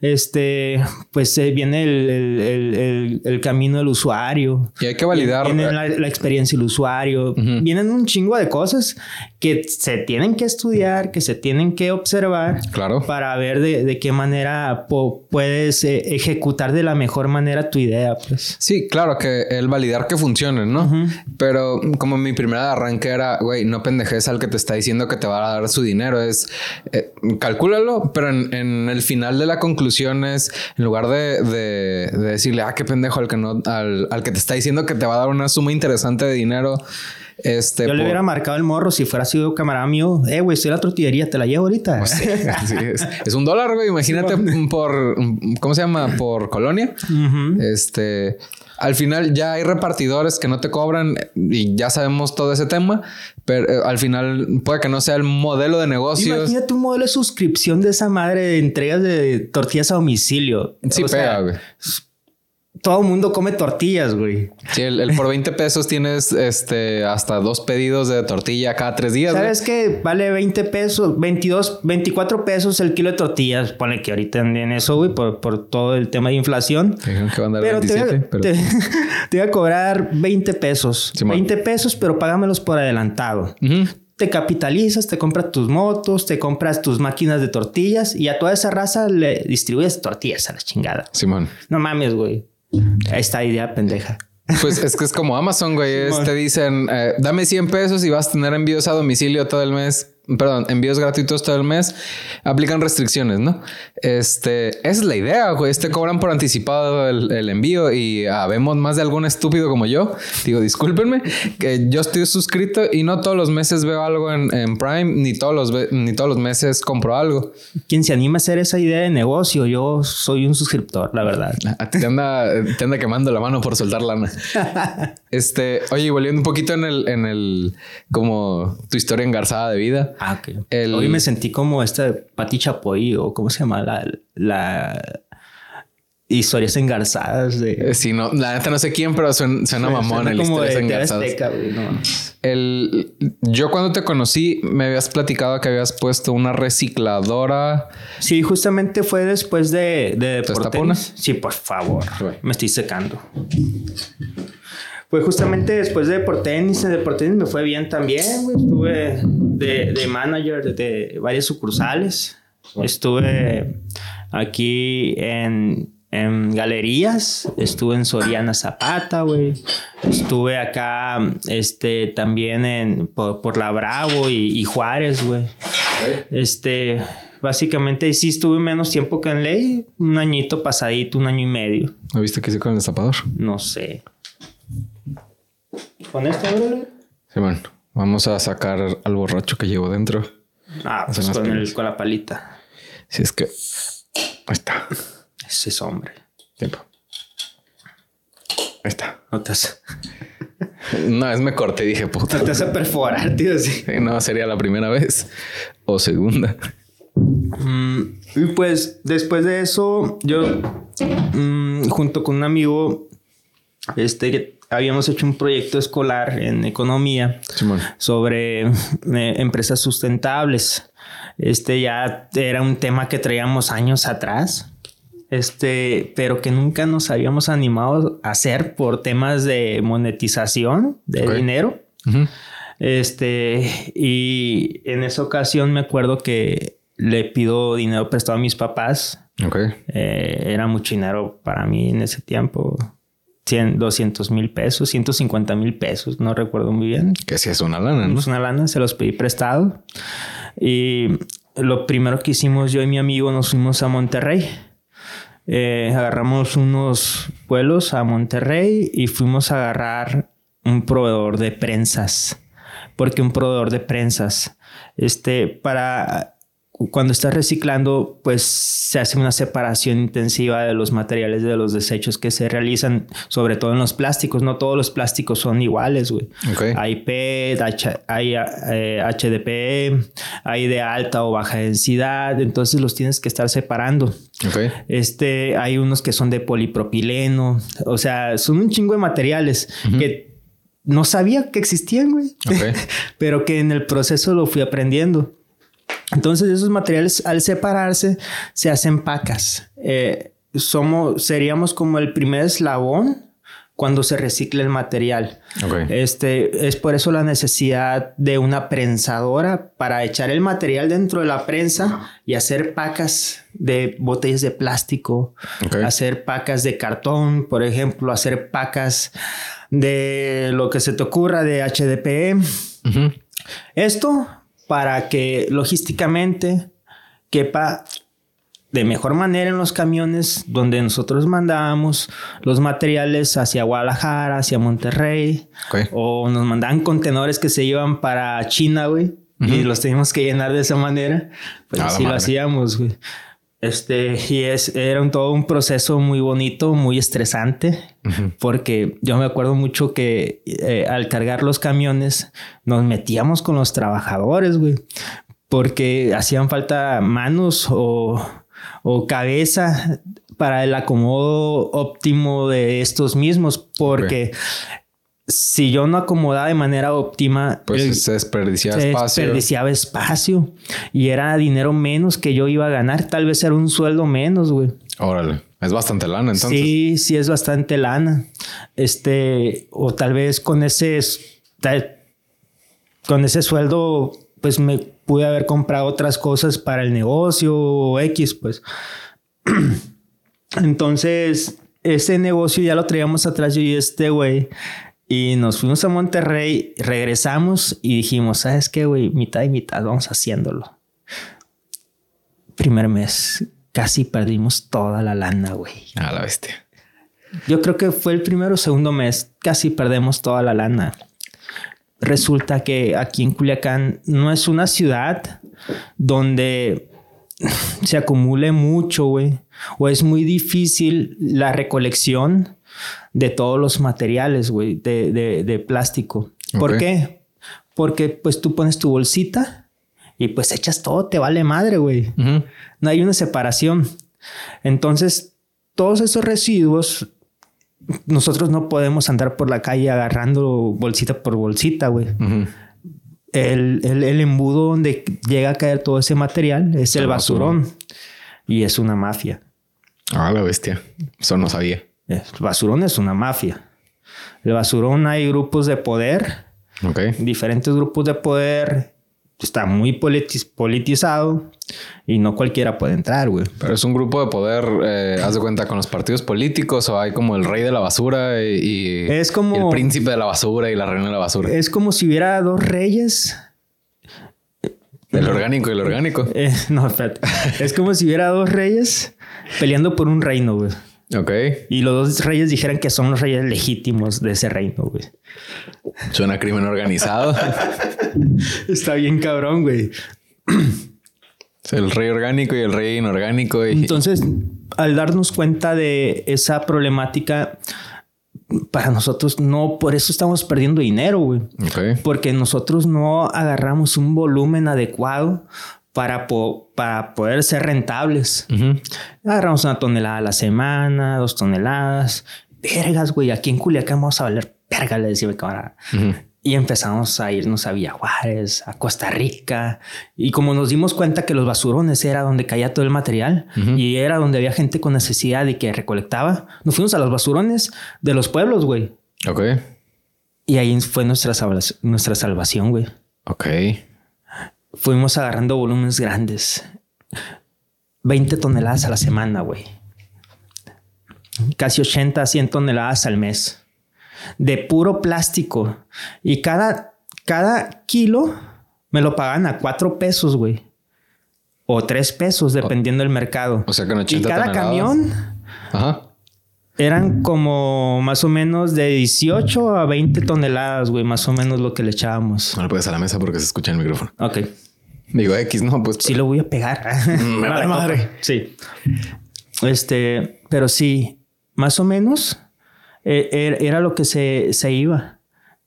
S2: este, pues eh, viene el, el- camino del usuario.
S1: Y hay que validar.
S2: Viene la, la experiencia del usuario. Vienen un chingo de cosas que se tienen que estudiar, que se tienen que observar
S1: Claro.
S2: para ver de, de qué manera puedes eh, ejecutar de la mejor manera tu idea. Pues.
S1: Sí, claro que el validar que funcione, ¿no? Pero como mi primera arranque era, güey, no pendejes al que te está diciendo que te va a dar su dinero. Es, eh, calcúlalo, pero en, en el final de la conclusión es, en lugar de, de- de decirle, ah, qué pendejo al que no, al, al que te está diciendo que te va a dar una suma interesante de dinero. Este,
S2: Yo le
S1: por-
S2: hubiera marcado el morro si fuera sido camarada mío. Eh, güey, estoy en la tortillería, te la llevo ahorita.
S1: Pues sí, es, es un dólar, güey. Imagínate por, ¿cómo se llama? Por colonia.
S2: Ujú.
S1: Este, al final ya hay repartidores que no te cobran y ya sabemos todo ese tema, pero eh, al final puede que no sea el modelo de negocios.
S2: Imagínate un modelo de suscripción de esa madre de entregas de tortillas a domicilio.
S1: Sí
S2: O sea,
S1: pega, güey.
S2: Todo el mundo come tortillas, güey.
S1: Sí, el, por 20 pesos tienes este hasta dos pedidos de tortilla cada tres días.
S2: ¿Sabes qué? Vale 20 pesos, 22, 24 pesos el kilo de tortillas. Pone que ahorita en eso, güey, por, por todo el tema de inflación. Que van a dar pero, 27, te, pero... Te, voy a cobrar 20 pesos. 20 pesos, pero págamelos por adelantado. te capitalizas, te compras tus motos, te compras tus máquinas de tortillas y a toda esa raza le distribuyes tortillas a la chingada.
S1: Simón.
S2: No mames, güey. Esta idea pendeja.
S1: Pues es que es como Amazon, güey. te dicen, eh, dame 100 pesos y vas a tener envíos a domicilio todo el mes perdón, envíos gratuitos todo el mes, aplican restricciones, ¿no? Este, esa es la idea, güey. Te cobran por anticipado el, envío y habemos más de algún estúpido como yo. Digo, discúlpenme, que yo estoy suscrito y no todos los meses veo algo en, Prime, ni todos, los, ni todos los meses compro algo.
S2: Quien se anima a hacer esa idea de negocio, yo soy un suscriptor, la verdad.
S1: A ti te anda, te anda quemando la mano por soltar lana. este, oye, volviendo un poquito en el, en el, como tu historia engarzada de vida.
S2: Ah, ok. Hoy me sentí como esta Pati Chapoy o cómo se llama la, la historias engarzadas de.
S1: Eh, sí, no, la neta no sé quién, pero suena, suena mamón el historias engarzadas. el, yo cuando te conocí me habías platicado que habías puesto una recicladora.
S2: Sí, justamente fue después de, de Sí, por favor. Me estoy secando. Pues justamente después de Deportenis, de Deportenis me fue bien también, Estuve de, de, manager de, varias sucursales. Estuve aquí en, en galerías, estuve en Soriana Zapata, güey. Estuve acá, este, también en, por, La Bravo y, Juárez, güey. Este, básicamente sí estuve menos tiempo que en ley, un añito pasadito, un año y medio.
S1: ¿No viste qué hice con el zapador?
S2: No sé. ¿Con esto,
S1: Sí, bueno. Vamos a sacar al borracho que llevo dentro.
S2: Ah, pues con, con la palita.
S1: Si es que... Ahí está.
S2: Ese es hombre.
S1: Tiempo. Ahí está.
S2: No te
S1: Una vez me corté y dije, puta.
S2: No te hace perforar, tío. Sí.
S1: no, sería la primera vez. O segunda.
S2: Mm, y pues después de eso, yo mm, junto con un amigo, este habíamos hecho un proyecto escolar en economía sobre eh, empresas sustentables. Este ya era un tema que traíamos años atrás, este, pero que nunca nos habíamos animado a hacer por temas de monetización de dinero. Este, y en esa ocasión me acuerdo que le pido dinero prestado a mis papás. Eh, era mucho dinero para mí en ese tiempo. 100, 200 mil pesos, 150 mil pesos, no recuerdo muy bien.
S1: Que si es una lana, ¿no?
S2: Es una lana, se los pedí prestado. Y lo primero que hicimos yo y mi amigo nos fuimos a Monterrey. Eh, agarramos unos vuelos a Monterrey y fuimos a agarrar un proveedor de prensas. Porque un proveedor de prensas, este, para cuando estás reciclando, pues se hace una separación intensiva de los materiales de los desechos que se realizan, sobre todo en los plásticos. No todos los plásticos son iguales, güey. Hay PET, hay HDP, eh, hay de alta o baja densidad, entonces los tienes que estar separando. Este, hay unos que son de polipropileno, o sea, son un chingo de materiales que no sabía que existían, güey. Pero que en el proceso lo fui aprendiendo. Entonces esos materiales al separarse se hacen pacas. Eh, somos, seríamos como el primer eslabón cuando se recicla el material. Este, es por eso la necesidad de una prensadora para echar el material dentro de la prensa y hacer pacas de botellas de plástico, hacer pacas de cartón, por ejemplo, hacer pacas de lo que se te ocurra de HDPE. Esto para que logísticamente quepa de mejor manera en los camiones donde nosotros mandábamos los materiales hacia Guadalajara, hacia Monterrey, o nos mandaban contenedores que se iban para China, güey, y los teníamos que llenar de esa manera. Pues así lo hacíamos, güey. Este, y es, era un, todo un proceso muy bonito, muy estresante, porque yo me acuerdo mucho que eh, al cargar los camiones nos metíamos con los trabajadores, güey, porque hacían falta manos o o cabeza para el acomodo óptimo de estos mismos, porque si yo no acomodaba de manera óptima,
S1: pues se desperdiciaba
S2: se
S1: espacio.
S2: desperdiciaba espacio y era dinero menos que yo iba a ganar, tal vez era un sueldo menos, güey.
S1: Órale, es bastante lana entonces.
S2: Sí, sí es bastante lana. Este, o tal vez con ese con ese sueldo pues me pude haber comprado otras cosas para el negocio o X, pues. Entonces, ese negocio ya lo traíamos atrás yo y este güey. Y nos fuimos a Monterrey, regresamos y dijimos, ¿sabes qué, güey? Mitad y mitad, vamos haciéndolo. Primer mes, casi perdimos toda la lana, güey.
S1: A la bestia.
S2: Yo creo que fue el primero o segundo mes, casi perdemos toda la lana resulta que aquí en Culiacán no es una ciudad donde se acumule mucho, güey. O es muy difícil la recolección de todos los materiales, güey, de, plástico. ¿Por qué? Porque pues tú pones tu bolsita y pues echas todo, te vale madre, güey. No hay una separación. Entonces, todos esos residuos nosotros no podemos andar por la calle agarrando bolsita por bolsita, güey. el, embudo donde llega a caer todo ese material es el, basurón. Y es una mafia.
S1: Ah, la bestia. Eso no sabía.
S2: El basurón es una mafia. El basurón hay grupos de poder. Diferentes grupos de poder está muy politizado y no cualquiera puede entrar, güey.
S1: Pero es un grupo de poder, eh, haz de cuenta, con los partidos políticos o hay como el rey de la basura y,
S2: es como,
S1: el príncipe de la basura y la reina de la basura.
S2: Es como si hubiera dos reyes.
S1: El orgánico y el orgánico.
S2: Eh, no, espérate. es como si hubiera dos reyes peleando por un reino, güey.
S1: Ok.
S2: Y los dos reyes dijeran que son los reyes legítimos de ese reino, güey.
S1: Suena crimen organizado.
S2: Está bien cabrón, güey.
S1: El rey orgánico y el rey inorgánico.
S2: Entonces, al darnos cuenta de esa problemática, para nosotros no, por eso estamos perdiendo dinero, güey. Porque nosotros no agarramos un volumen adecuado para, para poder ser rentables. Agarramos una tonelada a la semana, dos toneladas. Vergas, güey, aquí en Culiacán vamos a valer verga, le decía mi camarada. Y empezamos a irnos a Villa Juárez, a Costa Rica. Y como nos dimos cuenta que los basurones era donde caía todo el material y era donde había gente con necesidad y que recolectaba, nos fuimos a los basurones de los pueblos, güey.
S1: Ok.
S2: Y ahí fue nuestra, nuestra salvación, güey.
S1: Ok
S2: fuimos agarrando volúmenes grandes. 20 toneladas a la semana, güey. Casi 80, 100 toneladas al mes. De puro plástico. Y cada, cada kilo me lo pagan a 4 pesos, güey. O 3 pesos, dependiendo del mercado.
S1: O sea, con 80
S2: Y cada camión
S1: Ajá.
S2: Eran como más o menos de 18 a 20 toneladas, güey. Más o menos lo que le echábamos.
S1: No le puedes a la mesa porque se escucha el micrófono.
S2: Ok.
S1: Digo X, no, pues.
S2: Sí, lo voy a pegar.
S1: Me vale madre.
S2: Sí. Este, pero sí, más o menos eh, er, era lo que se, se iba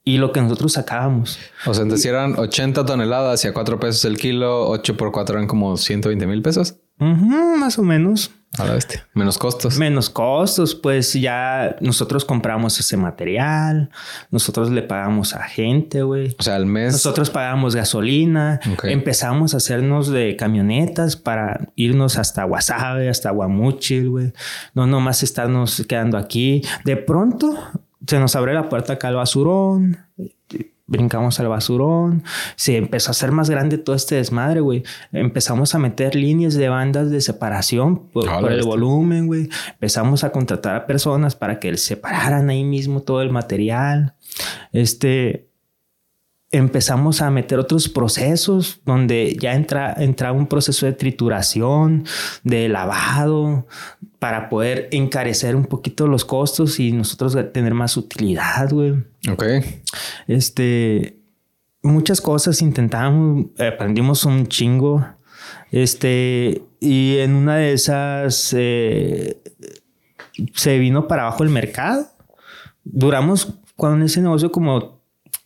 S2: y lo que nosotros sacábamos.
S1: O sea, entonces eran 80 toneladas y a 4 pesos el kilo, 8 por 4 eran como 120 mil pesos.
S2: más o menos.
S1: A la bestia. Menos costos.
S2: Menos costos, pues ya nosotros compramos ese material, nosotros le pagamos a gente, güey.
S1: O sea, al mes.
S2: Nosotros pagamos gasolina, empezamos a hacernos de camionetas para irnos hasta Guasave, hasta Guamuchil, güey. No nomás estarnos quedando aquí. De pronto se nos abre la puerta acá al basurón brincamos al basurón, se empezó a hacer más grande todo este desmadre, güey. Empezamos a meter líneas de bandas de separación por, el volumen, güey. Empezamos a contratar a personas para que separaran ahí mismo todo el material. Este, empezamos a meter otros procesos donde ya entra, entra un proceso de trituración, de lavado, para poder encarecer un poquito los costos y nosotros tener más utilidad, güey.
S1: Ok.
S2: Este, muchas cosas intentamos, aprendimos un chingo. Este, y en una de esas eh, se vino para abajo el mercado. Duramos con ese negocio como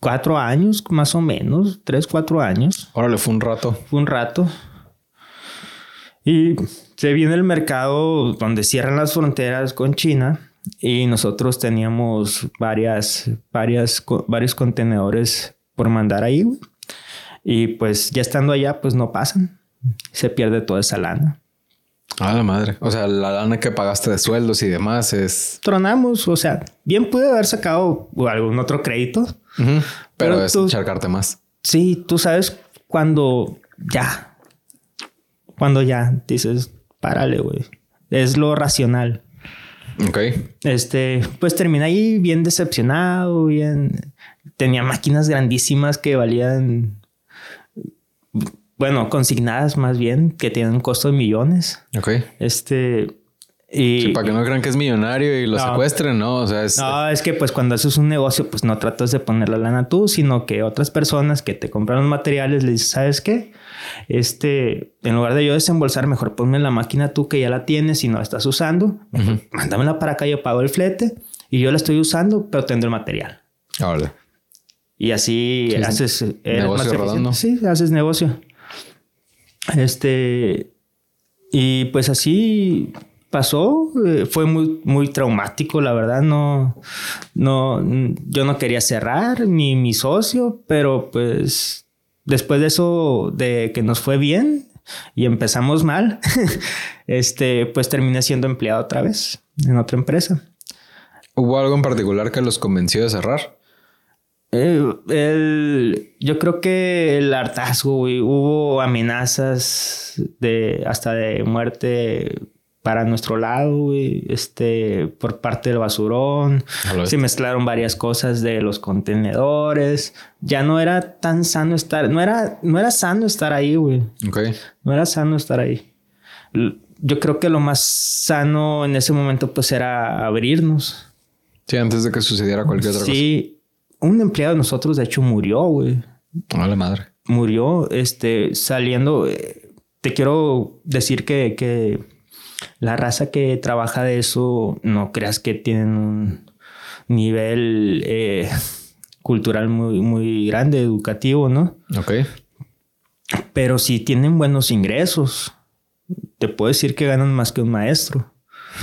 S2: cuatro años, más o menos, tres, cuatro años.
S1: Órale, fue un rato.
S2: Fue un rato. Y se viene el mercado donde cierran las fronteras con China y nosotros teníamos varias, varias, varios contenedores por mandar ahí. Y pues ya estando allá, pues no pasan. Se pierde toda esa lana.
S1: Ah, la madre. O sea, la lana que pagaste de sueldos y demás es.
S2: Tronamos. O sea, bien pude haber sacado algún otro crédito.
S1: pero, es charcarte más.
S2: Sí, tú sabes cuando ya. Cuando ya dices, párale, güey. Es lo racional.
S1: Ok.
S2: Este, pues terminé ahí bien decepcionado, bien. Tenía máquinas grandísimas que valían bueno, consignadas más bien, que tienen un costo de millones.
S1: Ok.
S2: Este. Y,
S1: para que no crean que es millonario y lo secuestren, ¿no? O sea,
S2: es... No, es que pues cuando haces un negocio, pues no tratas de poner la lana tú, sino que otras personas que te compran los materiales les dices, ¿sabes qué? Este, en lugar de yo desembolsar, mejor ponme la máquina tú que ya la tienes y no la estás usando. Mándamela para acá, yo pago el flete y yo la estoy usando, pero tendré el material.
S1: Ahora.
S2: Y así haces...
S1: Eh, negocio rodando.
S2: Sí, haces negocio. Este, y pues así pasó, eh, fue muy, muy traumático, la verdad, no, no, yo no quería cerrar, ni mi socio, pero pues después de eso, de que nos fue bien y empezamos mal, este, pues terminé siendo empleado otra vez en otra empresa.
S1: ¿Hubo algo en particular que los convenció de cerrar?
S2: El, yo creo que el hartazgo, Hubo amenazas de hasta de muerte para nuestro lado, Este, por parte del basurón. Se mezclaron varias cosas de los contenedores. Ya no era tan sano estar, no era, no era sano estar ahí, güey. No era sano estar ahí. Yo creo que lo más sano en ese momento, pues, era abrirnos.
S1: Sí, antes de que sucediera cualquier otra cosa.
S2: Sí, un empleado de nosotros, de hecho, murió, güey.
S1: A la madre.
S2: Murió, este, saliendo. Eh, te quiero decir que, que la raza que trabaja de eso, no creas que tienen un nivel eh, cultural muy, muy grande, educativo, ¿no?
S1: Ok.
S2: Pero si tienen buenos ingresos. Te puedo decir que ganan más que un maestro.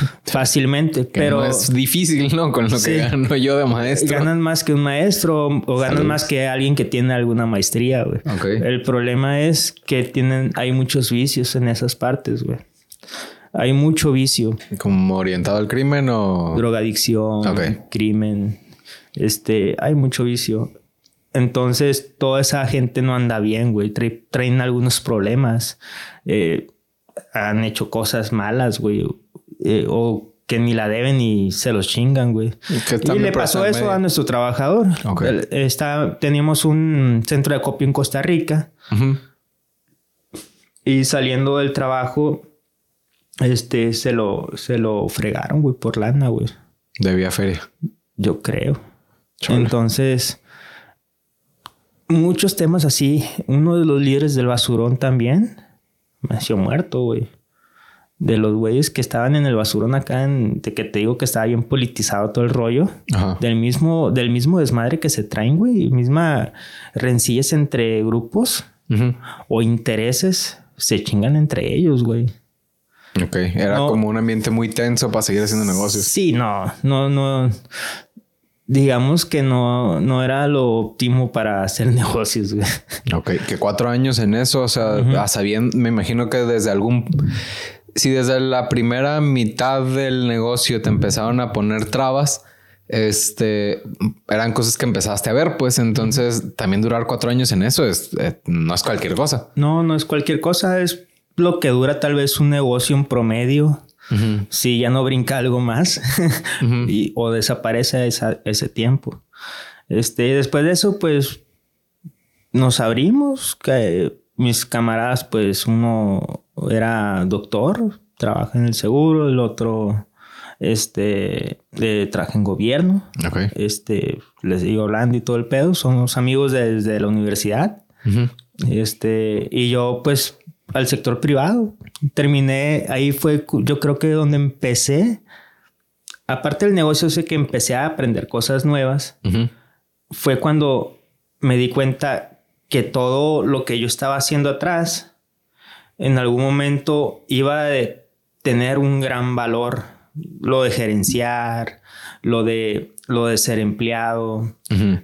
S2: Fácilmente, pero...
S1: es difícil, ¿no? Con lo que gano yo de maestro.
S2: Ganan más que un maestro o ganan más que alguien que tiene alguna maestría, güey. El problema es que tienen, hay muchos vicios en esas partes, güey. Hay mucho vicio.
S1: ¿Como orientado al crimen o...?
S2: Drogadicción, crimen. Este, hay mucho vicio. Entonces, toda esa gente no anda bien, güey. traen algunos problemas. Eh, han hecho cosas malas, güey eh, o que ni la deben y se los chingan, güey. Y, le pasó eso a nuestro trabajador. Está, teníamos un centro de acopio en Costa Rica. Y saliendo del trabajo, este, se lo, se lo fregaron, güey, por lana, güey.
S1: De vía feria.
S2: Yo creo. Entonces, muchos temas así. Uno de los líderes del basurón también me ha muerto, güey de los güeyes que estaban en el basurón acá, en, de que te digo que estaba bien politizado todo el rollo, del mismo, del mismo desmadre que se traen, güey, misma rencillas entre grupos o intereses, se chingan entre ellos, güey.
S1: Ok, era como un ambiente muy tenso para seguir haciendo negocios.
S2: Sí, no, no, no. Digamos que no, no era lo óptimo para hacer negocios, güey.
S1: Ok, que cuatro años en eso, o sea, a sabiendo, me imagino que desde algún si desde la primera mitad del negocio te empezaron a poner trabas, este, eran cosas que empezaste a ver, pues entonces también durar cuatro años en eso es, eh, no es cualquier cosa.
S2: No, no es cualquier cosa, es lo que dura tal vez un negocio en promedio. Si ya no brinca algo más y, o desaparece ese tiempo. Este, después de eso, pues nos abrimos, que mis camaradas, pues uno era doctor, trabaja en el seguro, el otro este trabaja en gobierno. Este, les digo hablando y todo el pedo, somos amigos desde la universidad. Este, y yo pues al sector privado. Terminé, ahí fue yo creo que donde empecé. Aparte del negocio sé que empecé a aprender cosas nuevas. Fue cuando me di cuenta que todo lo que yo estaba haciendo atrás en algún momento iba a tener un gran valor, lo de gerenciar, lo de, lo de ser empleado,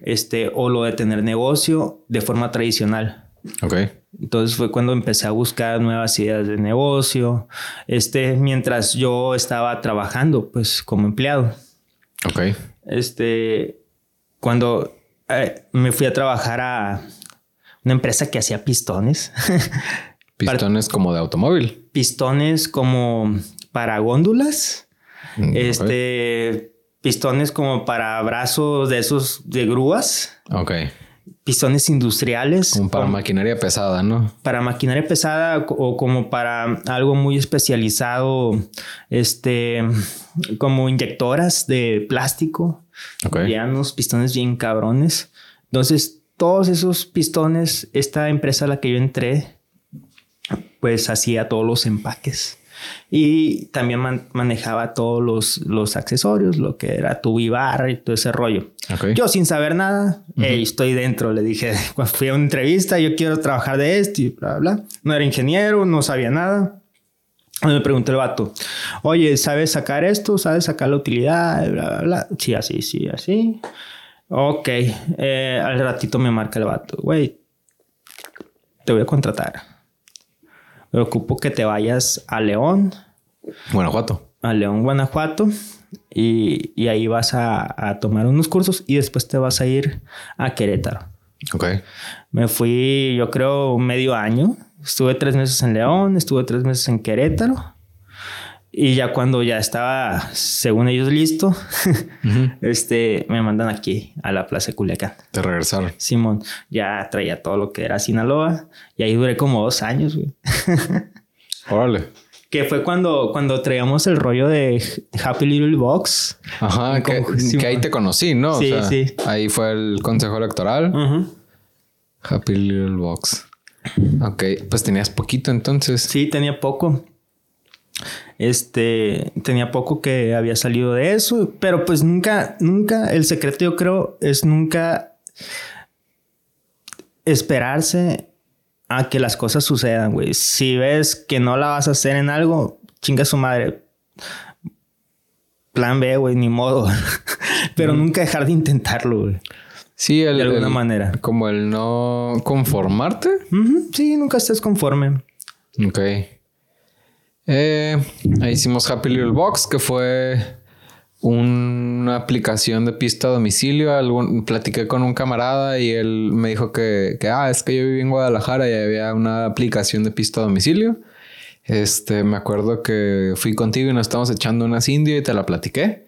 S2: este, o lo de tener negocio de forma tradicional.
S1: Ok.
S2: Entonces fue cuando empecé a buscar nuevas ideas de negocio, este, mientras yo estaba trabajando, pues, como empleado.
S1: Ok.
S2: Este, cuando eh, me fui a trabajar a una empresa que hacía pistones.
S1: Pistones como de automóvil.
S2: Pistones como para góndolas. Mm, este, pistones como para brazos de esos de grúas.
S1: Ok.
S2: Pistones industriales.
S1: Como para maquinaria pesada, ¿no?
S2: Para maquinaria pesada o como para algo muy especializado, este, como inyectoras de plástico. Ok. Ya unos pistones bien cabrones. Entonces, todos esos pistones, esta empresa a la que yo entré, pues hacía todos los empaques. Y también manejaba todos los, los, accesorios, lo que era tu barra y todo ese rollo. Yo sin saber nada, estoy dentro. Le dije, cuando fui a una entrevista, yo quiero trabajar de esto y bla, bla. No era ingeniero, no sabía nada. Me preguntó el vato, oye, ¿sabes sacar esto? ¿Sabes sacar la utilidad? Bla, bla, bla. Sí, así, sí, así. Ok, eh, al ratito me marca el vato, güey, te voy a contratar. Me ocupo que te vayas a León.
S1: Guanajuato.
S2: A León, Guanajuato. Y, y ahí vas a, a, tomar unos cursos y después te vas a ir a Querétaro.
S1: Ok.
S2: Me fui, yo creo, medio año. Estuve tres meses en León, estuve tres meses en Querétaro. Y ya cuando ya estaba, según ellos, listo, este, me mandan aquí a la Plaza de Culiacán.
S1: Te regresaron.
S2: Simón, ya traía todo lo que era Sinaloa y ahí duré como dos años, güey.
S1: Órale.
S2: Que fue cuando, cuando traíamos el rollo de Happy Little Box.
S1: Ajá, que, ahí te conocí, ¿no?
S2: Sí, sí.
S1: Ahí fue el consejo electoral. Happy Little Box. Ok, pues tenías poquito entonces.
S2: Sí, tenía poco. Este, tenía poco que había salido de eso, pero pues nunca, nunca, el secreto yo creo es nunca esperarse a que las cosas sucedan, güey. Si ves que no la vas a hacer en algo, chinga su madre. Plan B, güey, ni modo. pero nunca dejar de intentarlo, güey.
S1: Sí,
S2: de alguna manera.
S1: Como el no conformarte.
S2: Sí, nunca estés conforme.
S1: Ok. Eh, ahí hicimos Happy Little Box, que fue una aplicación de pista a domicilio. platiqué con un camarada y él me dijo que, que, ah, es que yo viví en Guadalajara y había una aplicación de pista a domicilio. Este, me acuerdo que fui contigo y nos estamos echando unas indio y te la platiqué.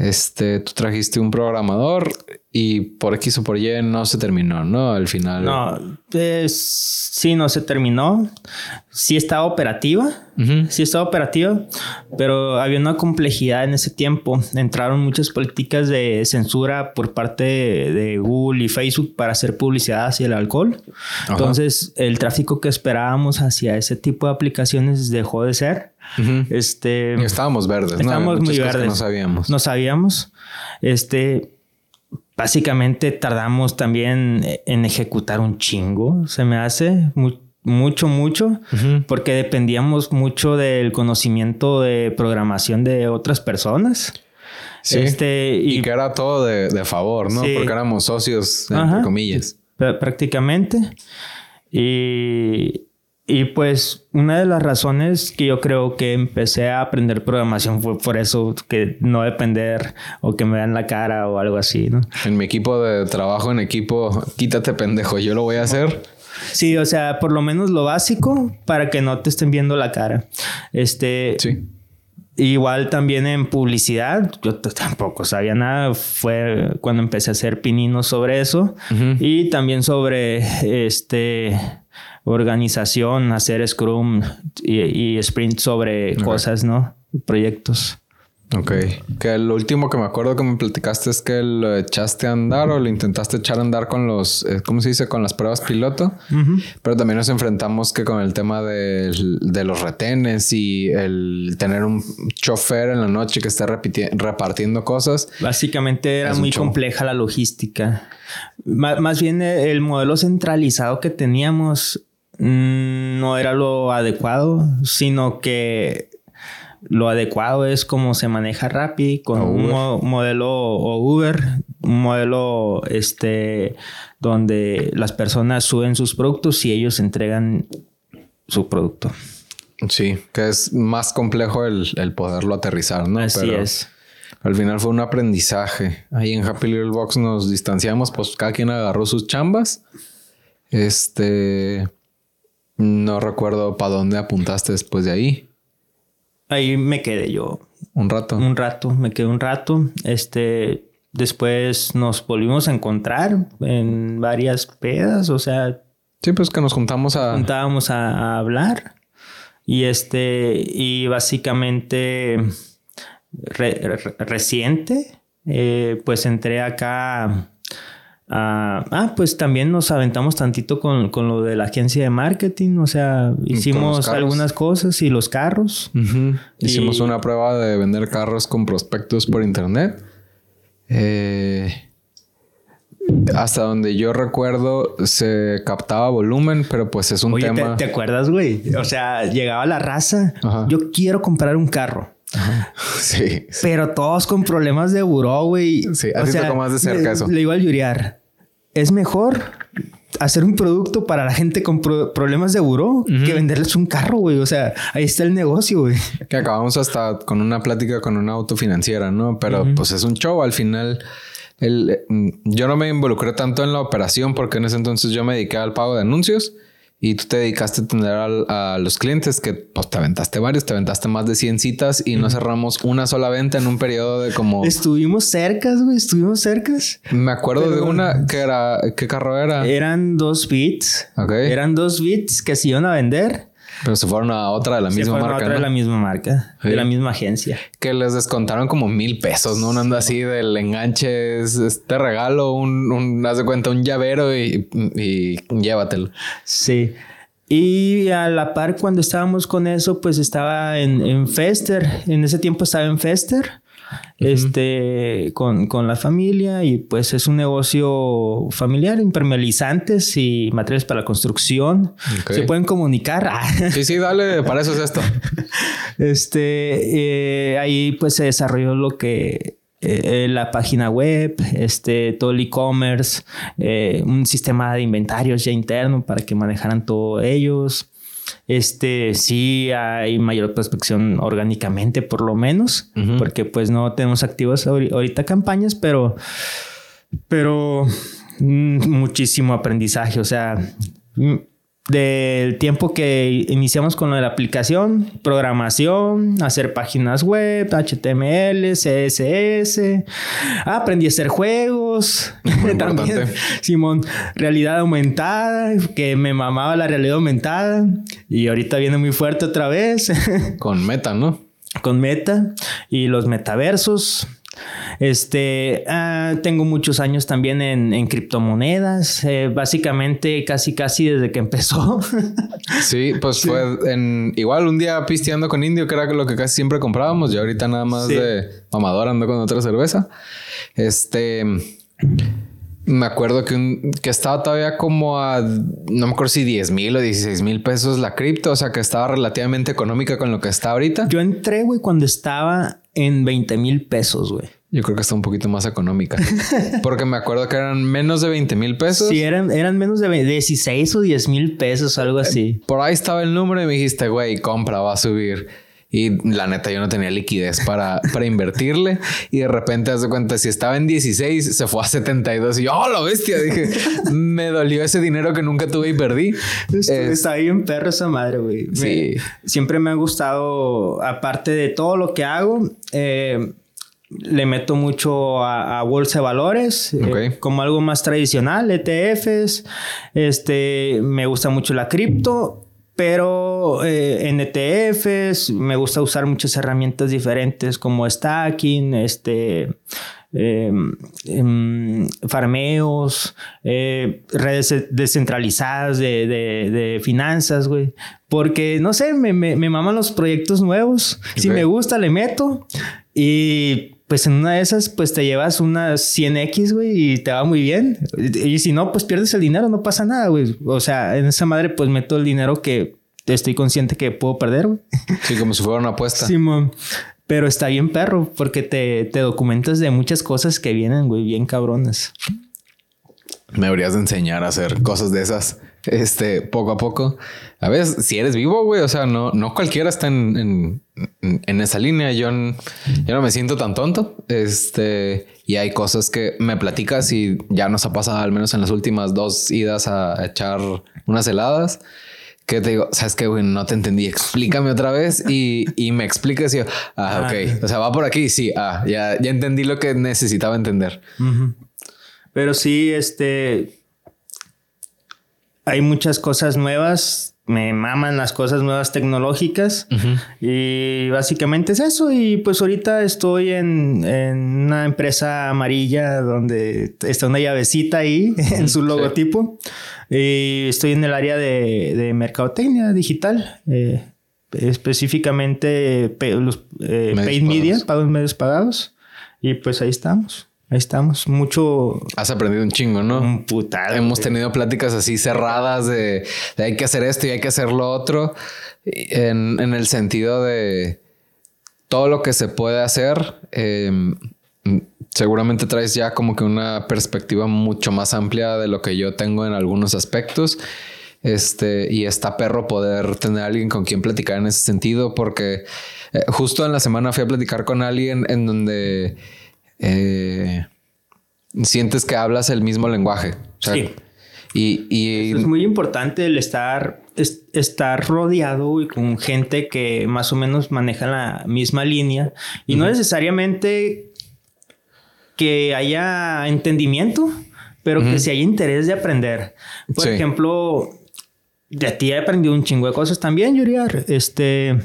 S1: Este, tú trajiste un programador y por X o por Y no se terminó, ¿no? Al final.
S2: No, pues, sí, no se terminó. Sí estaba operativa, sí estaba operativa, pero había una complejidad en ese tiempo. Entraron muchas políticas de censura por parte de Google y Facebook para hacer publicidad hacia el alcohol. Entonces, el tráfico que esperábamos hacia ese tipo de aplicaciones dejó de ser. Este.
S1: estábamos verdes,
S2: estábamos muy verdes.
S1: No sabíamos.
S2: No sabíamos. Este. Básicamente tardamos también en ejecutar un chingo, se me hace mucho, mucho, porque dependíamos mucho del conocimiento de programación de otras personas.
S1: Sí. Este, y, que era todo de, favor, ¿no? Porque éramos socios, entre comillas.
S2: Prácticamente. Y, y pues una de las razones que yo creo que empecé a aprender programación fue por eso, que no depender o que me dan la cara o algo así, ¿no?
S1: En mi equipo de trabajo en equipo, quítate pendejo, yo lo voy a hacer.
S2: Sí, o sea, por lo menos lo básico para que no te estén viendo la cara. Este.
S1: Sí.
S2: Igual también en publicidad, yo tampoco sabía nada, fue cuando empecé a hacer pininos sobre eso y también sobre este organización, hacer Scrum y, sprint sobre cosas, ¿no? Proyectos.
S1: Ok. Que lo último que me acuerdo que me platicaste es que lo echaste a andar o lo intentaste echar a andar con los, eh, ¿cómo se dice? Con las pruebas piloto. Pero también nos enfrentamos que con el tema de, los retenes y el tener un chofer en la noche que esté repartiendo cosas.
S2: Básicamente era muy compleja la logística. más bien el modelo centralizado que teníamos no era lo adecuado, sino que lo adecuado es como se maneja Rappi con un modelo o Uber, un modelo este donde las personas suben sus productos y ellos entregan su producto.
S1: Sí, que es más complejo el, poderlo aterrizar, ¿no?
S2: Así es.
S1: Al final fue un aprendizaje. Ahí en Happy Little Box nos distanciamos, pues cada quien agarró sus chambas. Este. No recuerdo para dónde apuntaste después de ahí.
S2: Ahí me quedé yo.
S1: Un rato.
S2: Un rato, me quedé un rato. Este. Después nos volvimos a encontrar en varias pedas, o sea.
S1: Sí, pues que nos juntamos a.
S2: Juntábamos a hablar. Y este, y básicamente reciente, eh, pues entré acá a, ah, pues también nos aventamos tantito con, con, lo de la agencia de marketing, o sea, hicimos algunas cosas y los carros.
S1: Hicimos una prueba de vender carros con prospectos por internet. Eh, hasta donde yo recuerdo se captaba volumen, pero pues es un tema.
S2: ¿te, ¿te, acuerdas, güey? O sea, llegaba la raza. Yo quiero comprar un carro.
S1: Sí,
S2: Pero todos con problemas de buró, güey.
S1: Sí, así sea, más de cerca eso.
S2: Le digo al Yuriar, es mejor hacer un producto para la gente con problemas de buró que venderles un carro, güey. O sea, ahí está el negocio, güey.
S1: Que acabamos hasta con una plática con una autofinanciera, ¿no? Pero pues es un show al final el, mm, yo no me involucré tanto en la operación porque en ese entonces yo me dediqué al pago de anuncios y tú te dedicaste a atender a, los clientes que pues te aventaste varios, te aventaste más de 100 citas y no cerramos una sola venta en un periodo de como...
S2: Estuvimos cercas, güey, estuvimos cercas.
S1: Me acuerdo de una que era... ¿Qué carro era?
S2: Eran dos bits. Ok. Eran dos bits que se iban a vender.
S1: Pero se fueron a otra de la misma marca. A otra
S2: de la misma marca, de la misma agencia.
S1: Que les descontaron como mil pesos, ¿no? Un anda así del enganche, es este regalo, un, un, haz de cuenta, un llavero y, y llévatelo.
S2: Sí. Y a la par, cuando estábamos con eso, pues estaba en, en Fester. En ese tiempo estaba en Fester este, con, con, la familia y pues es un negocio familiar, impermeabilizantes y materiales para la construcción. Se pueden comunicar.
S1: sí, sí, dale, para eso es esto.
S2: Este, eh, ahí pues se desarrolló lo que eh, la página web, este, todo el e-commerce, eh, un sistema de inventarios ya interno para que manejaran todo ellos. Este, sí hay mayor prospección orgánicamente, por lo menos, porque pues no tenemos activos ahorita campañas, pero, pero mm, muchísimo aprendizaje. O sea, mm, del tiempo que iniciamos con la aplicación, programación, hacer páginas web, HTML, CSS, aprendí a hacer juegos, también, Simón, realidad aumentada, que me mamaba la realidad aumentada y ahorita viene muy fuerte otra vez.
S1: con Meta, ¿no?
S2: Con Meta y los metaversos. Este, ah, tengo muchos años también en, criptomonedas, eh, básicamente casi casi desde que empezó.
S1: sí, pues fue en igual un día pisteando con Indio, que era lo que casi siempre comprábamos, y ahorita nada más de mamador ando con otra cerveza. Este, me acuerdo que, que estaba todavía como a, no me acuerdo si 10 mil o 16 mil pesos la cripto, o sea que estaba relativamente económica con lo que está ahorita.
S2: Yo entré, güey, cuando estaba en 20 mil pesos, güey.
S1: Yo creo que está un poquito más económica. Porque me acuerdo que eran menos de 20 mil pesos.
S2: Sí, eran, eran menos de 16 o 10 mil pesos, algo así.
S1: por ahí estaba el número y me dijiste, güey, compra, va a subir. Y la neta, yo no tenía liquidez para, para invertirle. Y de repente, haz de cuenta, si estaba en 16, se fue a 72. Y yo, ¡oh, la bestia! Dije, me dolió ese dinero que nunca tuve y perdí.
S2: Está ahí en perro esa madre, güey. Sí. siempre me ha gustado, aparte de todo lo que hago, eh, le meto mucho a, bolsa de valores, eh, como algo más tradicional, ETFs. Este, me gusta mucho la cripto pero eh, en ETFs me gusta usar muchas herramientas diferentes como stacking, este, em, em, farmeos, eh, redes descentralizadas de, finanzas, güey. Porque, no sé, me, me, maman los proyectos nuevos. Si me gusta, le meto. Y pues en una de esas, pues te llevas unas 100X, güey, y te va muy bien. Y si no, pues pierdes el dinero, no pasa nada, güey. O sea, en esa madre, pues meto el dinero que estoy consciente que puedo perder, güey.
S1: Sí, como si fuera una apuesta.
S2: Simón. Pero está bien perro, porque te, te documentas de muchas cosas que vienen, güey, bien cabronas.
S1: Me deberías de enseñar a hacer cosas de esas, este, poco a poco. A veces, si eres vivo, güey, o sea, no, no cualquiera está en, en, en esa línea. Yo, yo no me siento tan tonto. Este, y hay cosas que me platicas y ya nos ha pasado, al menos en las últimas dos idas a echar unas heladas. Que te digo, sabes que, güey, no te entendí. Explícame otra vez y, y me explicas y yo, ah,
S2: Ah.
S1: ok. O sea, va por aquí. Sí, ah, ya, ya entendí lo que necesitaba entender.
S2: Pero sí, este. Hay muchas cosas nuevas. Me maman las cosas nuevas tecnológicas. Y básicamente es eso. Y pues ahorita estoy en, en una empresa amarilla donde está una llavecita ahí en su logotipo. Y estoy en el área de, de mercadotecnia digital. eh, específicamente pe- los, eh, paid media,
S1: pagados.
S2: pagos medios pagados. Y pues ahí estamos. Ahí estamos. Mucho.
S1: Has aprendido un chingo, ¿no?
S2: Un putal.
S1: Hemos tenido pláticas así cerradas de, de hay que hacer esto y hay que hacer lo otro. En, en el sentido de todo lo que se puede hacer. eh, seguramente traes ya como que una perspectiva mucho más amplia de lo que yo tengo en algunos aspectos. Este, y está perro poder tener a alguien con quien platicar en ese sentido, porque eh, justo en la semana fui a platicar con alguien en donde eh, sientes que hablas el mismo lenguaje. O sea,
S2: Sí.
S1: Y, y
S2: Es muy importante el estar, es- estar rodeado con gente que más o menos maneja la misma línea y no necesariamente que haya entendimiento, pero que si haya interés de aprender. Por
S1: Sí.
S2: ejemplo, de ti he aprendido un chingo de cosas también, Yuriar. Este,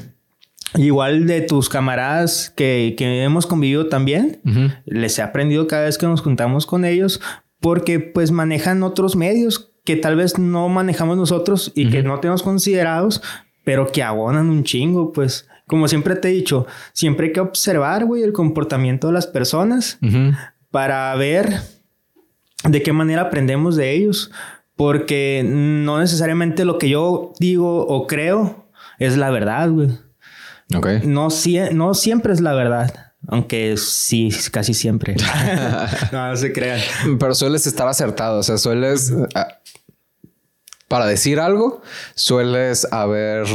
S2: igual de tus camaradas que, que hemos convivido también
S1: Ujú.
S2: les he aprendido cada vez que nos juntamos con ellos porque pues manejan otros medios que tal vez no manejamos nosotros y que no tenemos considerados, pero que abonan un chingo, pues como siempre te he dicho, siempre hay que observar, güey, el comportamiento de las personas
S1: Ujú.
S2: para ver de qué manera aprendemos de ellos, porque no necesariamente lo que yo digo o creo es la verdad, güey. No, no siempre es la verdad. Aunque sí, casi siempre. no, no se crean.
S1: Pero sueles estar acertado, o sea, sueles... ah, para decir algo, sueles haber...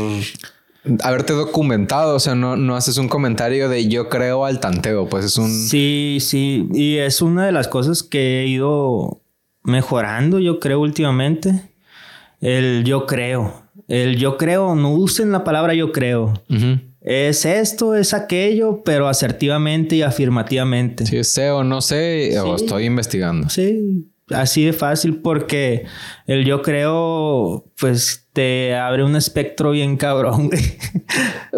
S1: Haberte documentado, o sea, no, no haces un comentario de yo creo al tanteo, pues es un...
S2: Sí, sí. Y es una de las cosas que he ido mejorando, yo creo, últimamente. El yo creo. El yo creo, no usen la palabra yo creo. Es esto, es aquello, pero asertivamente y afirmativamente.
S1: Si sé o no sé, o estoy investigando.
S2: Sí, así de fácil porque el yo creo, pues te abre un espectro bien cabrón.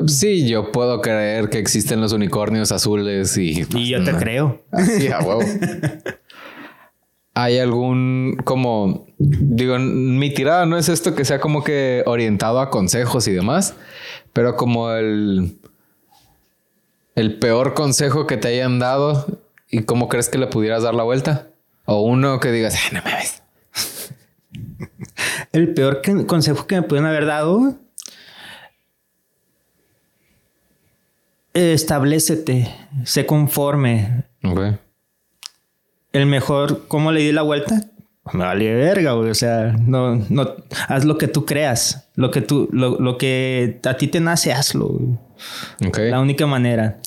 S1: Sí, yo puedo creer que existen los unicornios azules y...
S2: Y yo te
S1: No.
S2: creo.
S1: Así, a huevo. ¿Hay algún como... Digo, mi tirada no es esto que sea como que orientado a consejos y demás, pero como el... El peor consejo que te hayan dado y cómo crees que le pudieras dar la vuelta. O uno que digas, "Ay, no mames.
S2: El peor que- consejo que me pudieron haber dado, establecete, sé conforme. El mejor, ¿cómo le di la vuelta? Me vale verga, güey. O sea, no, no, haz lo que tú creas. Lo que tú, lo, lo que a ti te nace, hazlo. güey. La única manera.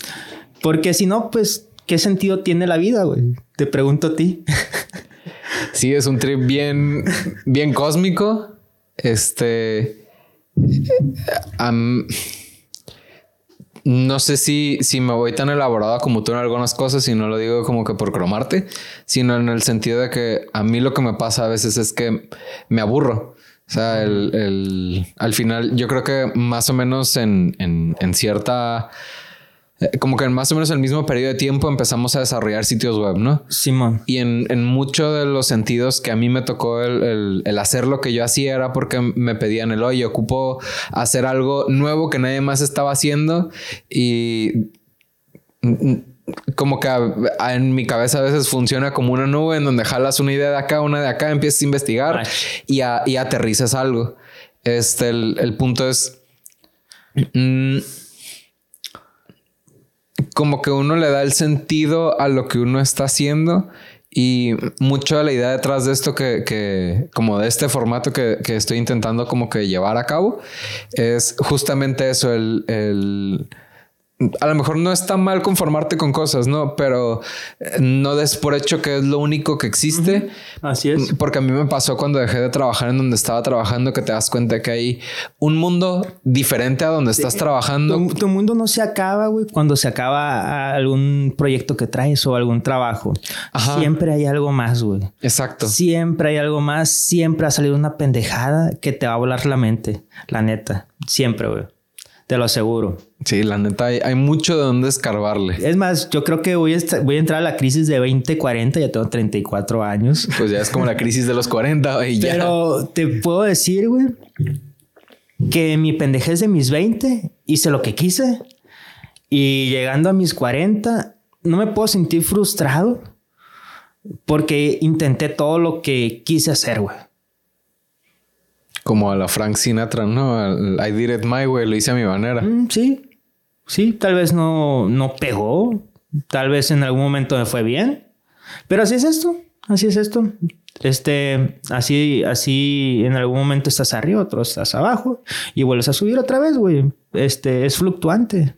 S2: Porque si no, pues, ¿qué sentido tiene la vida, güey? Te pregunto a ti.
S1: Sí, es un trip bien, bien cósmico. Este. No sé si, si me voy tan elaborada como tú en algunas cosas y no lo digo como que por cromarte, sino en el sentido de que a mí lo que me pasa a veces es que me aburro. O sea, el, el- al final yo creo que más o menos en, en- en cierta... eh, Como que en más o menos el mismo periodo de tiempo empezamos a desarrollar sitios web, ¿no?
S2: Simón.
S1: Y en, en muchos de los sentidos que a mí me tocó el, el- el hacer lo que yo hacía era porque me pedían el oye, ocupo hacer algo nuevo que nadie más estaba haciendo y como que en mi cabeza a veces funciona como una nube en donde jalas una idea de acá, una de acá, empiezas a investigar y, y, aterrizas algo. Este, el, punto es... Mm, como que uno le da el sentido a lo que uno está haciendo y mucho de la idea detrás de esto que, que como de este formato que, que, estoy intentando como que llevar a cabo, es justamente eso, el, el a lo mejor no está mal conformarte con cosas, ¿no? Pero eh, no des por hecho que es lo único que existe.
S2: Así es.
S1: Porque a mí me pasó cuando dejé de trabajar en donde estaba trabajando que te das cuenta que hay un mundo diferente a donde estás trabajando.
S2: Tu, mundo no se acaba, güey, cuando se acaba algún proyecto que traes o algún trabajo. Siempre hay algo más, güey.
S1: Exacto.
S2: Siempre hay algo más. Siempre ha salido una pendejada que te va a volar la mente. La neta. Siempre, güey. Te lo aseguro.
S1: Sí, la neta, hay, mucho de dónde escarbarle.
S2: Es más, yo creo que voy a, voy a entrar a la crisis de 2040, ya tengo 34 años.
S1: Pues ya es como la crisis de los 40 y
S2: ya. Pero te puedo decir, güey, que mi pendejez de mis 20 hice lo que quise y llegando a mis 40 no me puedo sentir frustrado porque intenté todo lo que quise hacer, güey.
S1: Como a la Frank Sinatra, ¿no? I did it my way, lo hice a mi manera.
S2: Mm, sí, sí, tal vez no, no pegó, tal vez en algún momento me fue bien, pero así es esto, así es esto. Este, así, así en algún momento estás arriba, otro estás abajo y vuelves a subir otra vez, güey. Este, es fluctuante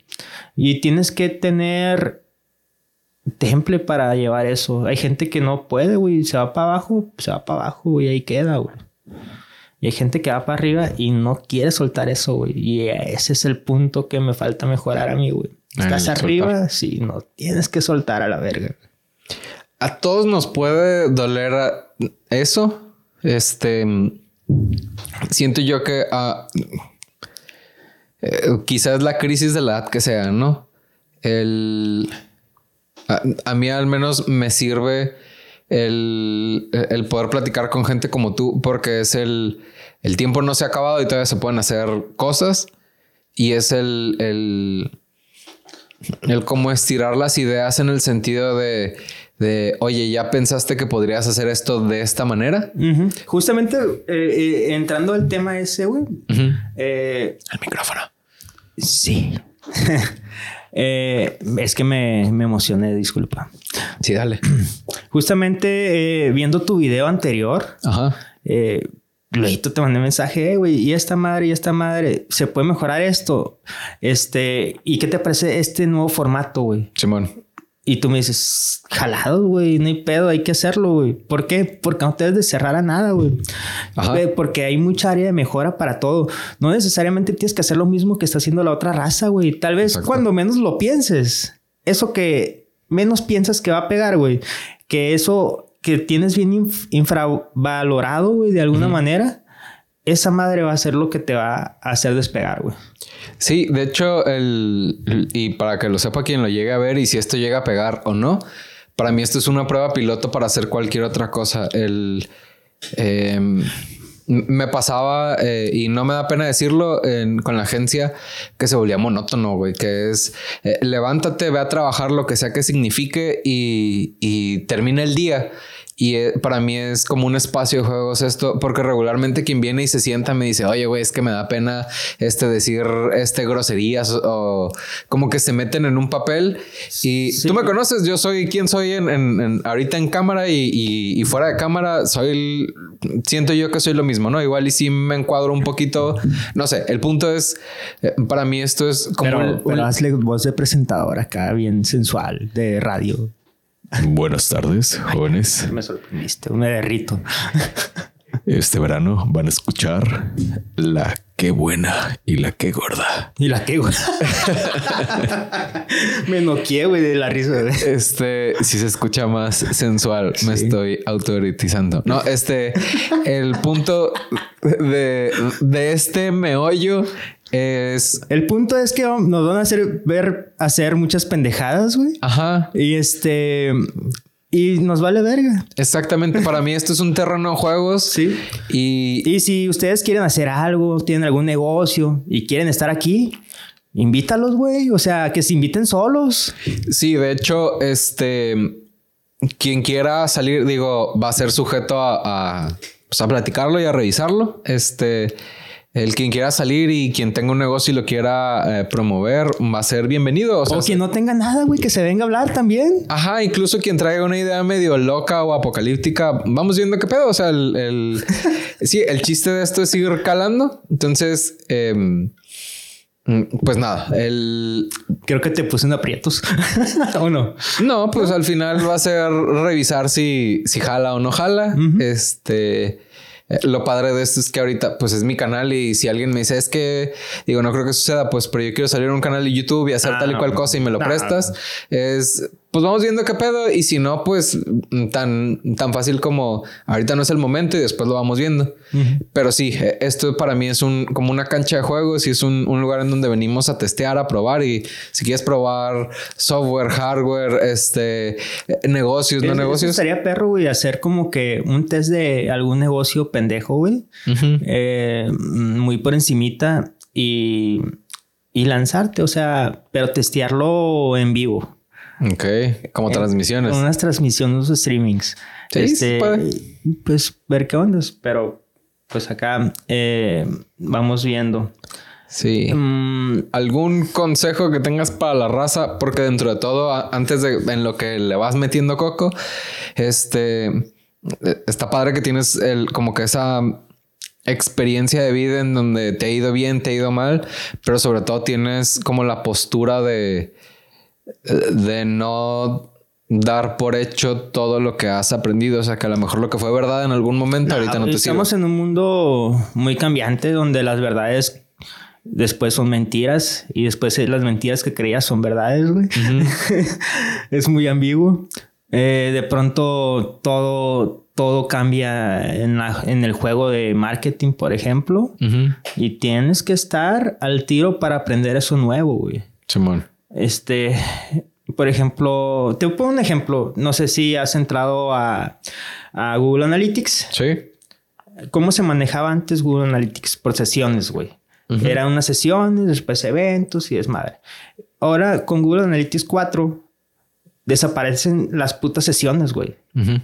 S2: y tienes que tener temple para llevar eso. Hay gente que no puede, güey, se va para abajo, se va para abajo y ahí queda, güey. Y hay gente que va para arriba y no quiere soltar eso, güey. Y ese es el punto que me falta mejorar a mí, güey. Estás arriba, sí, no tienes que soltar a la verga.
S1: A todos nos puede doler eso. Este. Siento yo que uh, quizás la crisis de la edad que sea, ¿no? El. a mí al menos me sirve el, el, poder platicar con gente como tú, porque es el, el tiempo no se ha acabado y todavía se pueden hacer cosas. Y es el, el, el cómo estirar las ideas en el sentido de, de, oye, ¿ya pensaste que podrías hacer esto de esta manera?
S2: Justamente eh, eh, entrando al tema ese, güey.
S1: Eh, el micrófono.
S2: Sí. es que me, me emocioné, disculpa.
S1: Sí, dale.
S2: Justamente eh, viendo tu video anterior,
S1: Ajá.
S2: Eh, te mandé un mensaje, güey, y esta madre, y esta madre, ¿se puede mejorar esto? Este, ¿y qué te parece este nuevo formato, güey?
S1: Simón.
S2: Y tú me dices, jalado, güey, no hay pedo, hay que hacerlo, güey. ¿Por qué? Porque no te debes de cerrar a nada, güey. Porque hay mucha área de mejora para todo. No necesariamente tienes que hacer lo mismo que está haciendo la otra raza, güey. Tal vez cuando menos lo pienses, eso que menos piensas que va a pegar, güey. Que eso que tienes bien infravalorado, güey, de alguna manera, esa madre va a ser lo que te va a hacer despegar, güey.
S1: Sí, de hecho, el, y para que lo sepa quien lo llegue a ver y si esto llega a pegar o no, para mí esto es una prueba piloto para hacer cualquier otra cosa. El... Em, me pasaba, eh, y no me da pena decirlo, con la agencia, que se volvía monótono, güey, que es eh, levántate, ve a trabajar lo que sea que signifique y, y termina el día. Y eh, para mí es como un espacio de juegos esto, porque regularmente quien viene y se sienta me dice, oye, güey, es que me da pena este decir este groserías o como que se meten en un papel. Y tú me conoces, yo soy quien soy en, ahorita en cámara y, fuera de cámara, soy, siento yo que soy lo mismo, ¿no? Igual y si me encuadro un poquito, no sé, el punto es, eh, para mí esto es como...
S2: Pero, pero hazle voz de presentador acá, bien sensual, de radio.
S1: Buenas tardes, jóvenes.
S2: me sorprendiste, me derrito.
S1: Este verano van a escuchar la qué buena y la qué gorda.
S2: Y la qué gorda. me noqué, güey, de la risa.
S1: Este, si se escucha más sensual, me estoy autoritizando. No, este, el punto de, de este meollo es.
S2: El punto es que nos van a hacer ver hacer muchas pendejadas, güey.
S1: Ajá.
S2: Y este. Y nos vale verga.
S1: Exactamente. Para mí esto es un terreno de juegos.
S2: Sí.
S1: Y...
S2: y si ustedes quieren hacer algo, tienen algún negocio y quieren estar aquí, Invítalos, güey. O sea, que se inviten solos.
S1: Sí, de hecho, este. Quien quiera salir, digo, va a ser sujeto a, a, pues, a platicarlo y a revisarlo. Este. El quien quiera salir y quien tenga un negocio y lo quiera eh, promover va a ser bienvenido.
S2: O,
S1: sea,
S2: quien no tenga nada, güey, que se venga a hablar también.
S1: Ajá, incluso quien traiga una idea medio loca o apocalíptica, vamos viendo qué pedo. O sea, el, el sí, el chiste de esto es ir calando. Entonces, eh, pues nada, el...
S2: Creo que te puse en aprietos. ¿O no?
S1: No, pues al final va a ser revisar si, si jala o no jala. Uh -huh. Este... Lo padre de esto es que ahorita pues es mi canal y si alguien me dice es que digo no creo que suceda pues pero yo quiero salir a un canal de YouTube y hacer ah, tal y cual cosa y me lo nah, prestas es pues vamos viendo qué pedo y si no pues tan tan fácil como ahorita no es el momento y después lo vamos viendo uh -huh. pero sí esto para mí es un como una cancha de juegos y es un, un, lugar en donde venimos a testear a probar y si quieres probar software hardware este negocios no negocios
S2: sería perro güey hacer como que un test de algún negocio pendejo güey uh -huh. eh, muy por encimita y y lanzarte o sea pero testearlo en vivo
S1: Ok, como eh, transmisiones.
S2: Unas transmisiones, unos streamings.
S1: Sí, este,
S2: Pues ver qué onda. Pero pues acá eh, vamos viendo.
S1: Sí. Mm, ¿Algún consejo que tengas para la raza? Porque dentro de todo, antes de en lo que le vas metiendo coco, este está padre que tienes el como que esa experiencia de vida en donde te ha ido bien, te ha ido mal, pero sobre todo tienes como la postura de de no dar por hecho todo lo que has aprendido. O sea, que a lo mejor lo que fue verdad en algún momento, ahorita no te
S2: Estamos
S1: sirve.
S2: en un mundo muy cambiante donde las verdades después son mentiras y después las mentiras que creías son verdades, güey. Uh -huh. es muy ambiguo. Eh, de pronto todo, todo cambia en, la, en, el juego de marketing, por ejemplo. Uh -huh. Y tienes que estar al tiro para aprender eso nuevo, güey.
S1: Simón.
S2: Este, por ejemplo, te pongo un ejemplo. No sé si has entrado a, a Google Analytics.
S1: Sí.
S2: ¿Cómo se manejaba antes Google Analytics? Por sesiones, güey. Uh -huh. Eran unas sesiones, después eventos y desmadre. Ahora con Google Analytics 4 desaparecen las putas sesiones, güey. Uh -huh.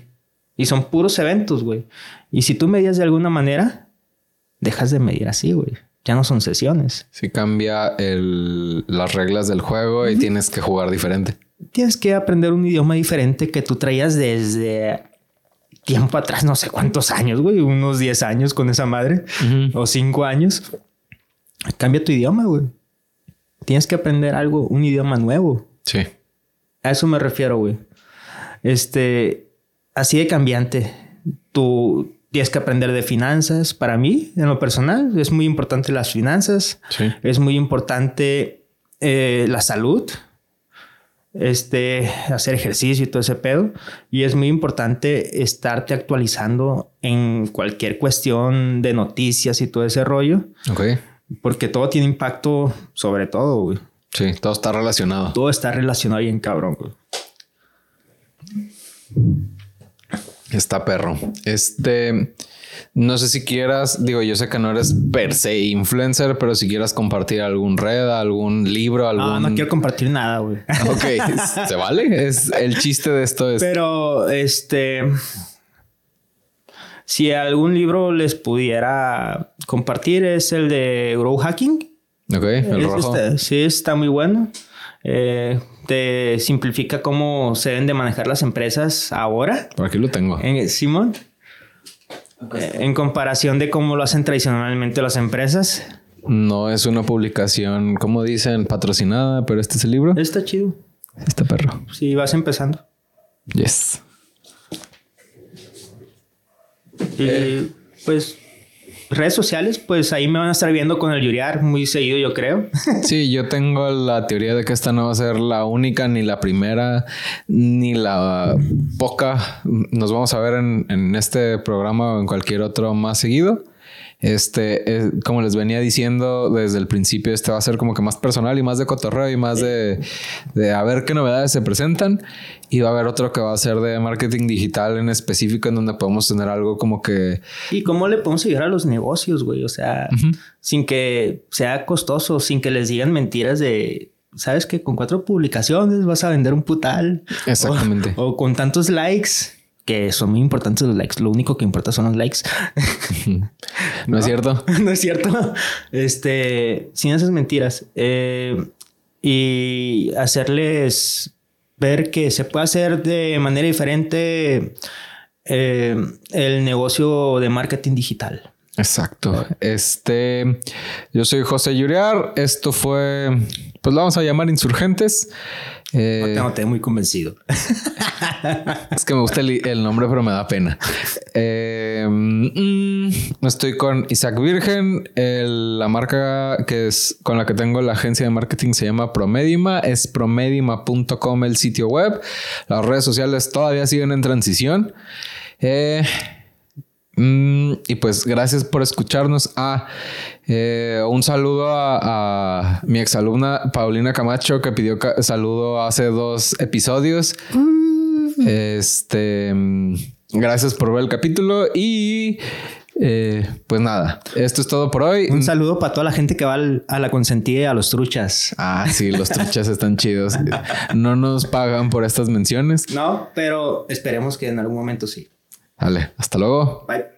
S2: Y son puros eventos, güey. Y si tú medías de alguna manera, dejas de medir así, güey ya no son sesiones.
S1: Sí cambia el, las reglas del juego uh -huh. y tienes que jugar diferente.
S2: Tienes que aprender un idioma diferente que tú traías desde tiempo atrás, no sé cuántos años, güey, unos 10 años con esa madre uh -huh. o 5 años. Cambia tu idioma, güey. Tienes que aprender algo, un idioma nuevo.
S1: Sí.
S2: A eso me refiero, güey. Este, así de cambiante. Tu, tienes que aprender de finanzas. Para mí, en lo personal, es muy importante las finanzas.
S1: Sí.
S2: Es muy importante eh, la salud. Este, hacer ejercicio y todo ese pedo. Y es muy importante estarte actualizando en cualquier cuestión de noticias y todo ese rollo.
S1: Ok.
S2: Porque todo tiene impacto sobre todo, güey.
S1: Sí, todo está relacionado.
S2: Todo está relacionado bien cabrón, güey.
S1: Está perro. Este, no sé si quieras, digo, yo sé que no eres per se influencer, pero si quieras compartir algún red, algún libro, algún.
S2: No, no quiero compartir nada, güey.
S1: Ok, se vale. Es el chiste de esto es.
S2: Pero este, si algún libro les pudiera compartir es el de Grow Hacking.
S1: Ok, el
S2: es
S1: rojo.
S2: Sí, está muy bueno. Eh, te simplifica cómo se deben de manejar las empresas ahora.
S1: Por aquí lo tengo.
S2: En, Simón. Okay. En comparación de cómo lo hacen tradicionalmente las empresas.
S1: No es una publicación, como dicen, patrocinada, pero este es el libro.
S2: Está chido.
S1: Está perro.
S2: Si vas empezando.
S1: Yes.
S2: Y eh. pues redes sociales, pues ahí me van a estar viendo con el Yuriar muy seguido, yo creo.
S1: Sí, yo tengo la teoría de que esta no va a ser la única, ni la primera, ni la poca. Nos vamos a ver en, en este programa o en cualquier otro más seguido. Este, eh, como les venía diciendo desde el principio, este va a ser como que más personal y más de cotorreo y más de, de a ver qué novedades se presentan. Y va a haber otro que va a ser de marketing digital en específico, en donde podemos tener algo como que.
S2: ¿Y cómo le podemos ayudar a los negocios, güey? O sea, sin que sea costoso, sin que les digan mentiras de. ¿Sabes que con cuatro publicaciones vas a vender un putal?
S1: Exactamente.
S2: o con tantos likes que son muy importantes los likes. Lo único que importa son los likes.
S1: no, es cierto.
S2: no es cierto. Este, sin esas mentiras. Eh, y hacerles ver que se puede hacer de manera diferente eh, el negocio de marketing digital.
S1: Exacto. Este, yo soy José Yuriar. Esto fue, pues lo vamos a llamar Insurgentes.
S2: Eh, no te muy convencido.
S1: es que me gusta el, nombre, pero me da pena. Eh, mm, estoy con Isaac Virgen. la marca que es con la que tengo la agencia de marketing se llama Promedima. Es promedima.com el sitio web. Las redes sociales todavía siguen en transición. Eh, mm, y pues gracias por escucharnos. Ah, eh, un saludo a, mi exalumna Paulina Camacho que pidió saludo hace dos episodios. Este, gracias por ver el capítulo y eh, pues nada, esto es todo por hoy.
S2: Un saludo para toda la gente que va a la consentida y a los truchas.
S1: Ah, sí, los truchas están chidos. No nos pagan por estas menciones.
S2: No, pero esperemos que en algún momento sí.
S1: Vale, hasta luego.
S2: Bye.